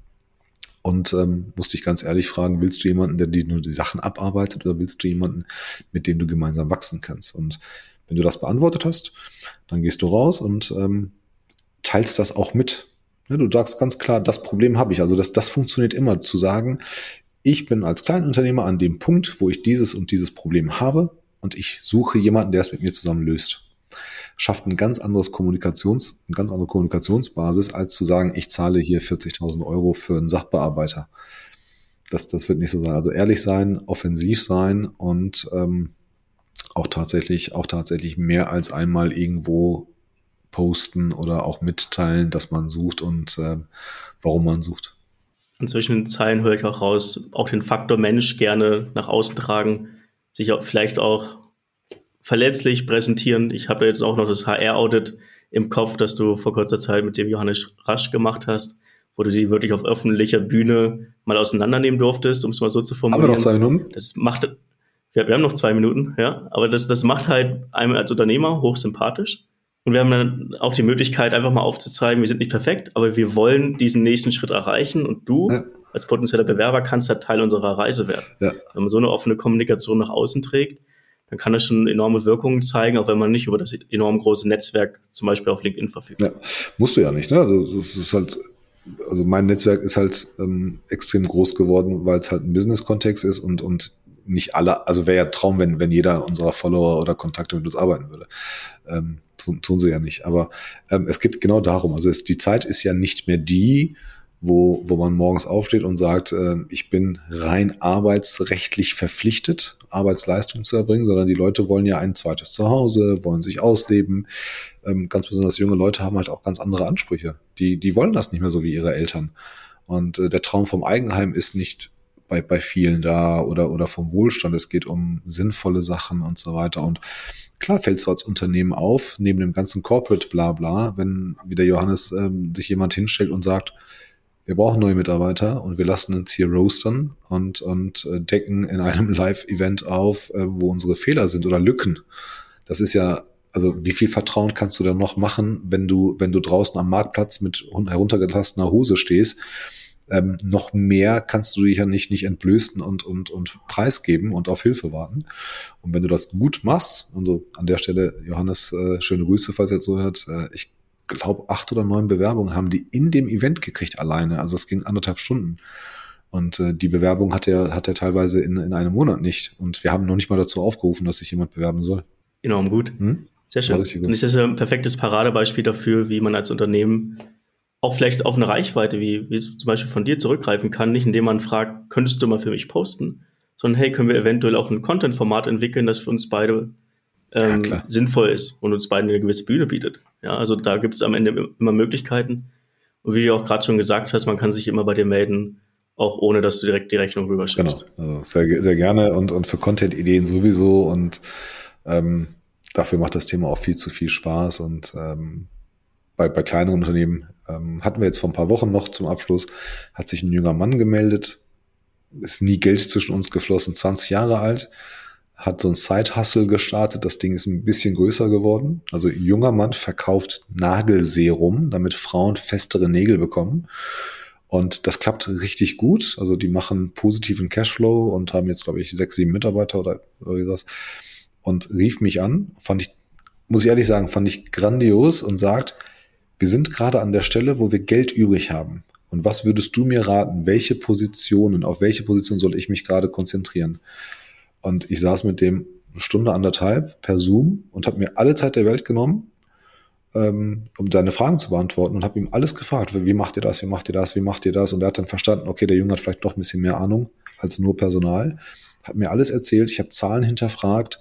Und ähm, musste ich ganz ehrlich fragen, willst du jemanden, der dir nur die Sachen abarbeitet oder willst du jemanden, mit dem du gemeinsam wachsen kannst? Und wenn du das beantwortet hast, dann gehst du raus und ähm, teilst das auch mit. Ja, du sagst ganz klar, das Problem habe ich. Also das, das funktioniert immer, zu sagen, ich bin als Kleinunternehmer an dem Punkt, wo ich dieses und dieses Problem habe und ich suche jemanden, der es mit mir zusammen löst. Schafft ein ganz anderes Kommunikations, eine ganz andere Kommunikationsbasis, als zu sagen, ich zahle hier 40.000 Euro für einen Sachbearbeiter. Das, das wird nicht so sein. Also ehrlich sein, offensiv sein und ähm, auch tatsächlich, auch tatsächlich mehr als einmal irgendwo posten oder auch mitteilen, dass man sucht und äh, warum man sucht. Und zwischen den Zeilen höre ich auch raus, auch den Faktor Mensch gerne nach außen tragen, sich auch vielleicht auch verletzlich präsentieren. Ich habe jetzt auch noch das HR-Audit im Kopf, das du vor kurzer Zeit mit dem Johannes Rasch gemacht hast, wo du die wirklich auf öffentlicher Bühne mal auseinandernehmen durftest, um es mal so zu formulieren. Aber noch zwei Minuten? Das macht, wir, wir haben noch zwei Minuten, ja, aber das, das macht halt einem als Unternehmer hochsympathisch. Und wir haben dann auch die Möglichkeit, einfach mal aufzuzeigen, wir sind nicht perfekt, aber wir wollen diesen nächsten Schritt erreichen und du ja. als potenzieller Bewerber kannst halt Teil unserer Reise werden. Ja. Wenn man so eine offene Kommunikation nach außen trägt, dann kann das schon enorme Wirkungen zeigen, auch wenn man nicht über das enorm große Netzwerk zum Beispiel auf LinkedIn verfügt. Ja, musst du ja nicht, ne? Also das ist halt, also mein Netzwerk ist halt ähm, extrem groß geworden, weil es halt ein Business-Kontext ist und, und nicht alle, also wäre ja Traum, wenn, wenn jeder unserer Follower oder Kontakte mit uns arbeiten würde. Ähm, tun, tun sie ja nicht. Aber ähm, es geht genau darum. Also es, die Zeit ist ja nicht mehr die, wo, wo man morgens aufsteht und sagt, äh, ich bin rein arbeitsrechtlich verpflichtet, Arbeitsleistung zu erbringen, sondern die Leute wollen ja ein zweites Zuhause, wollen sich ausleben. Ähm, ganz besonders junge Leute haben halt auch ganz andere Ansprüche. Die, die wollen das nicht mehr so wie ihre Eltern. Und äh, der Traum vom Eigenheim ist nicht bei, bei vielen da oder, oder vom Wohlstand. Es geht um sinnvolle Sachen und so weiter. Und klar fällst du als Unternehmen auf, neben dem ganzen Corporate Blabla, wenn wie der Johannes ähm, sich jemand hinstellt und sagt, wir brauchen neue Mitarbeiter und wir lassen uns hier roastern und, und äh, decken in einem Live-Event auf, äh, wo unsere Fehler sind oder Lücken. Das ist ja, also wie viel Vertrauen kannst du da noch machen, wenn du, wenn du draußen am Marktplatz mit heruntergelassener Hose stehst ähm, noch mehr kannst du dich ja nicht, nicht entblößen und, und, und preisgeben und auf Hilfe warten. Und wenn du das gut machst, und so an der Stelle, Johannes, äh, schöne Grüße, falls er jetzt so hört, äh, ich glaube, acht oder neun Bewerbungen haben die in dem Event gekriegt alleine. Also es ging anderthalb Stunden. Und äh, die Bewerbung hat er, hat er teilweise in, in einem Monat nicht. Und wir haben noch nicht mal dazu aufgerufen, dass sich jemand bewerben soll. Enorm gut. Hm? Sehr schön. Und das ist ein perfektes Paradebeispiel dafür, wie man als Unternehmen auch vielleicht auf eine Reichweite wie, wie zum Beispiel von dir zurückgreifen kann, nicht indem man fragt, könntest du mal für mich posten, sondern hey, können wir eventuell auch ein Content-Format entwickeln, das für uns beide ähm, ja, sinnvoll ist und uns beiden eine gewisse Bühne bietet. Ja, also da gibt es am Ende immer Möglichkeiten. Und wie du auch gerade schon gesagt hast, man kann sich immer bei dir melden, auch ohne dass du direkt die Rechnung rüberschickst. Genau, also sehr, sehr gerne und, und für Content-Ideen sowieso und ähm, dafür macht das Thema auch viel zu viel Spaß und ähm, bei, bei kleineren Unternehmen ähm, hatten wir jetzt vor ein paar Wochen noch zum Abschluss, hat sich ein junger Mann gemeldet, ist nie Geld zwischen uns geflossen, 20 Jahre alt, hat so ein Side-Hustle gestartet, das Ding ist ein bisschen größer geworden. Also junger Mann verkauft Nagelserum, damit Frauen festere Nägel bekommen. Und das klappt richtig gut. Also die machen positiven Cashflow und haben jetzt, glaube ich, sechs, sieben Mitarbeiter oder, wie das. Und rief mich an, fand ich, muss ich ehrlich sagen, fand ich grandios und sagt, wir sind gerade an der Stelle, wo wir Geld übrig haben. Und was würdest du mir raten? Welche Positionen, auf welche Position soll ich mich gerade konzentrieren? Und ich saß mit dem eine Stunde anderthalb per Zoom und habe mir alle Zeit der Welt genommen, ähm, um seine Fragen zu beantworten und habe ihm alles gefragt. Wie macht ihr das? Wie macht ihr das? Wie macht ihr das? Und er hat dann verstanden, okay, der Junge hat vielleicht doch ein bisschen mehr Ahnung als nur Personal. Hat mir alles erzählt. Ich habe Zahlen hinterfragt,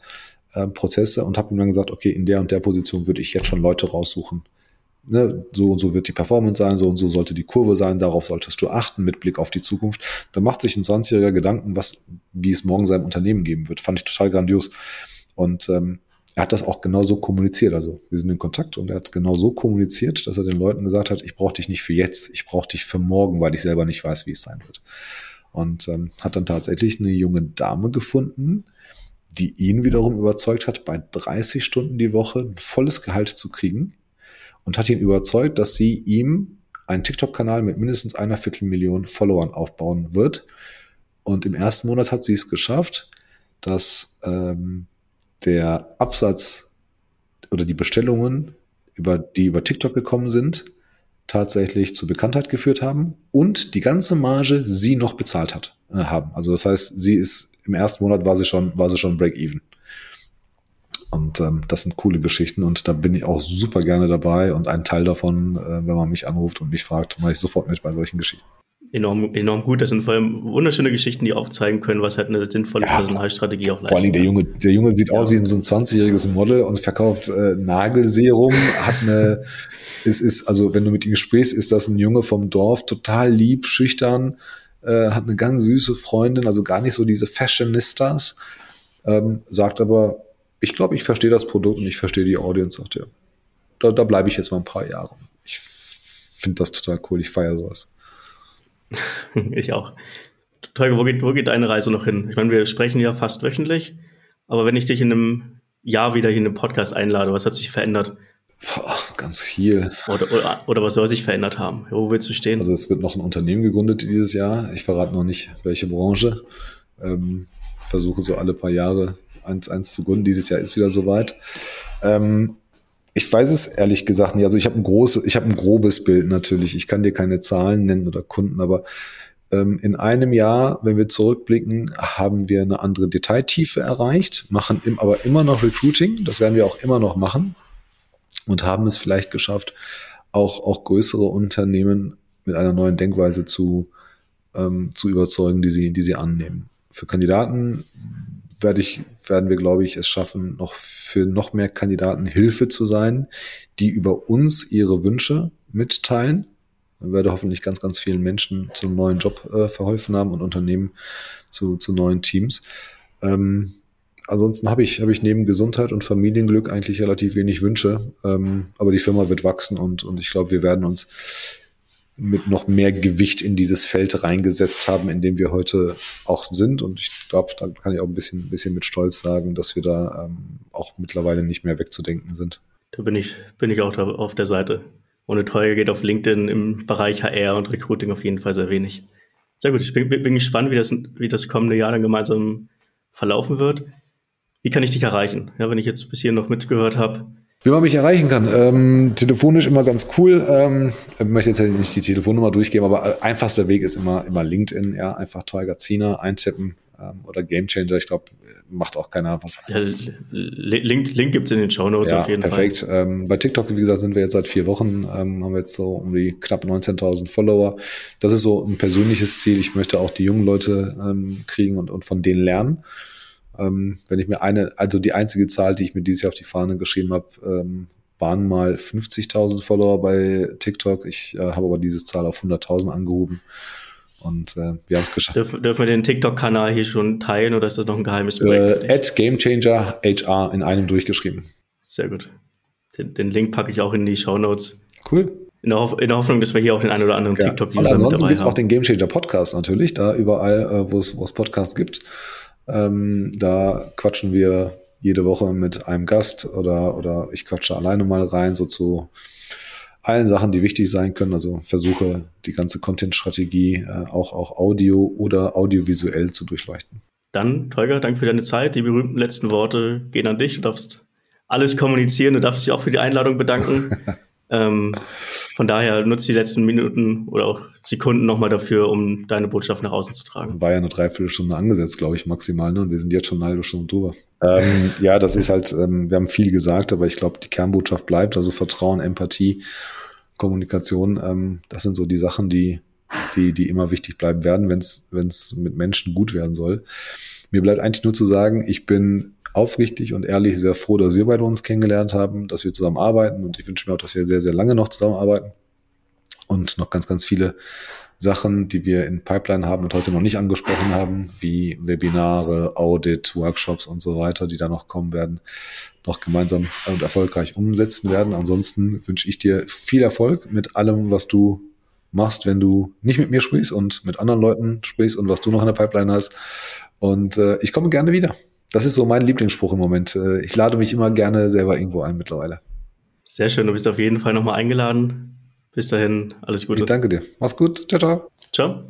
äh, Prozesse und habe ihm dann gesagt, okay, in der und der Position würde ich jetzt schon Leute raussuchen ne, so und so wird die Performance sein, so und so sollte die Kurve sein, darauf solltest du achten mit Blick auf die Zukunft. Da macht sich ein 20-Jähriger Gedanken, was, wie es morgen seinem Unternehmen geben wird. Fand ich total grandios. Und ähm, er hat das auch genau so kommuniziert. Also wir sind in Kontakt und er hat es genau so kommuniziert, dass er den Leuten gesagt hat, ich brauche dich nicht für jetzt, ich brauche dich für morgen, weil ich selber nicht weiß, wie es sein wird. Und ähm, hat dann tatsächlich eine junge Dame gefunden, die ihn wiederum überzeugt hat, bei 30 Stunden die Woche ein volles Gehalt zu kriegen und hat ihn überzeugt, dass sie ihm einen TikTok-Kanal mit mindestens einer Viertelmillion Followern aufbauen wird. Und im ersten Monat hat sie es geschafft, dass ähm, der Absatz oder die Bestellungen, über, die über TikTok gekommen sind, tatsächlich zu Bekanntheit geführt haben und die ganze Marge sie noch bezahlt hat, äh, haben. Also das heißt, sie ist im ersten Monat war sie schon, war sie schon Break-Even. Und ähm, das sind coole Geschichten und da bin ich auch super gerne dabei und ein Teil davon, äh, wenn man mich anruft und mich fragt, mache ich sofort mit bei solchen Geschichten. Enorm, enorm gut. Das sind vor allem wunderschöne Geschichten, die aufzeigen können, was halt eine sinnvolle ja, Personalstrategie auch leistet. Vor allem der Junge, der Junge sieht ja. aus wie so ein 20-jähriges Model und verkauft äh, Nagelserum, hat eine, es ist, also wenn du mit ihm sprichst, ist das ein Junge vom Dorf, total lieb, schüchtern, äh, hat eine ganz süße Freundin, also gar nicht so diese Fashionistas, ähm, sagt aber, ich glaube, ich verstehe das Produkt und ich verstehe die Audience, sagt er. Da, da bleibe ich jetzt mal ein paar Jahre. Ich finde das total cool. Ich feiere sowas. ich auch. Tolga, wo geht, wo geht deine Reise noch hin? Ich meine, wir sprechen ja fast wöchentlich, aber wenn ich dich in einem Jahr wieder hier in den Podcast einlade, was hat sich verändert? Boah, ganz viel. Oder, oder, oder, was soll sich verändert haben? Wo willst du stehen? Also es wird noch ein Unternehmen gegründet dieses Jahr. Ich verrate noch nicht, welche Branche. Ähm, versuche so alle paar Jahre eins, eins zu gründen. Dieses Jahr ist wieder soweit. Ähm, ich weiß es ehrlich gesagt nicht. Also ich habe ein großes, ich habe ein grobes Bild natürlich. Ich kann dir keine Zahlen nennen oder Kunden, aber ähm, in einem Jahr, wenn wir zurückblicken, haben wir eine andere Detailtiefe erreicht, machen im, aber immer noch Recruiting. Das werden wir auch immer noch machen und haben es vielleicht geschafft, auch, auch größere Unternehmen mit einer neuen Denkweise zu, ähm, zu überzeugen, die sie, die sie annehmen. Für Kandidaten werde ich, werden wir, glaube ich, es schaffen, noch für noch mehr Kandidaten Hilfe zu sein, die über uns ihre Wünsche mitteilen. Dann werde hoffentlich ganz, ganz vielen Menschen zum neuen Job äh, verholfen haben und Unternehmen zu, zu neuen Teams. Ähm, ansonsten habe ich, habe ich neben Gesundheit und Familienglück eigentlich relativ wenig Wünsche. Ähm, aber die Firma wird wachsen und, und ich glaube, wir werden uns mit noch mehr Gewicht in dieses Feld reingesetzt haben, in dem wir heute auch sind. Und ich glaube, da kann ich auch ein bisschen, ein bisschen mit Stolz sagen, dass wir da ähm, auch mittlerweile nicht mehr wegzudenken sind. Da bin ich, bin ich auch da auf der Seite. ohne Teuer geht auf LinkedIn im Bereich HR und Recruiting auf jeden Fall sehr wenig. Sehr gut, ich bin, bin gespannt, wie das, wie das kommende Jahr dann gemeinsam verlaufen wird. Wie kann ich dich erreichen? Ja, wenn ich jetzt bis hier noch mitgehört habe, wie man mich erreichen kann. Ähm, telefonisch immer ganz cool. Ähm, ich möchte jetzt nicht die Telefonnummer durchgeben, aber einfachster Weg ist immer, immer LinkedIn. Ja, einfach Tiger Zina eintippen ähm, oder Gamechanger. Ich glaube, macht auch keiner was. Ja, Link, Link gibt es in den Show Notes ja, auf jeden perfekt. Fall. Perfekt. Ähm, bei TikTok, wie gesagt, sind wir jetzt seit vier Wochen, ähm, haben wir jetzt so um die knapp 19.000 Follower. Das ist so ein persönliches Ziel. Ich möchte auch die jungen Leute ähm, kriegen und, und von denen lernen. Ähm, wenn ich mir eine, also die einzige Zahl, die ich mir dieses Jahr auf die Fahne geschrieben habe, ähm, waren mal 50.000 Follower bei TikTok. Ich äh, habe aber diese Zahl auf 100.000 angehoben. Und äh, wir haben es geschafft. Dürfen, dürfen wir den TikTok-Kanal hier schon teilen oder ist das noch ein geheimes Projekt? Äh, at Gamechanger HR in einem durchgeschrieben. Sehr gut. Den, den Link packe ich auch in die Show Notes. Cool. In der, in der, Hoffnung, dass wir hier auch den einen oder anderen ja. TikTok-User mit Ansonsten gibt es auch den Gamechanger Podcast natürlich, da überall, äh, wo es Podcasts gibt. Ähm, da quatschen wir jede Woche mit einem Gast oder, oder ich quatsche alleine mal rein, so zu allen Sachen, die wichtig sein können. Also versuche die ganze Content-Strategie äh, auch, auch audio oder audiovisuell zu durchleuchten. Dann, Tolga, danke für deine Zeit. Die berühmten letzten Worte gehen an dich. Du darfst alles kommunizieren. Du darfst dich auch für die Einladung bedanken. Ähm, von daher nutze die letzten Minuten oder auch Sekunden nochmal dafür, um deine Botschaft nach außen zu tragen. War ja eine Dreiviertelstunde angesetzt, glaube ich, maximal, ne? Und wir sind jetzt schon eine halbe Stunde drüber. Ähm, ja, das ist halt, ähm, wir haben viel gesagt, aber ich glaube, die Kernbotschaft bleibt, also Vertrauen, Empathie, Kommunikation, ähm, das sind so die Sachen, die, die, die immer wichtig bleiben werden, wenn es mit Menschen gut werden soll. Mir bleibt eigentlich nur zu sagen, ich bin aufrichtig und ehrlich sehr froh, dass wir beide uns kennengelernt haben, dass wir zusammen arbeiten und ich wünsche mir auch, dass wir sehr, sehr lange noch zusammenarbeiten und noch ganz, ganz viele Sachen, die wir in Pipeline haben und heute noch nicht angesprochen haben, wie Webinare, Audit, Workshops und so weiter, die da noch kommen werden, noch gemeinsam und erfolgreich umsetzen werden. Ansonsten wünsche ich dir viel Erfolg mit allem, was du machst, wenn du nicht mit mir sprichst und mit anderen Leuten sprichst und was du noch in der Pipeline hast. Und äh, ich komme gerne wieder. Das ist so mein Lieblingsspruch im Moment. Äh, ich lade mich immer gerne selber irgendwo ein mittlerweile. Sehr schön, du bist auf jeden Fall nochmal eingeladen. Bis dahin, alles Gute. Ich danke dir. Mach's gut. Ciao, ciao. Ciao.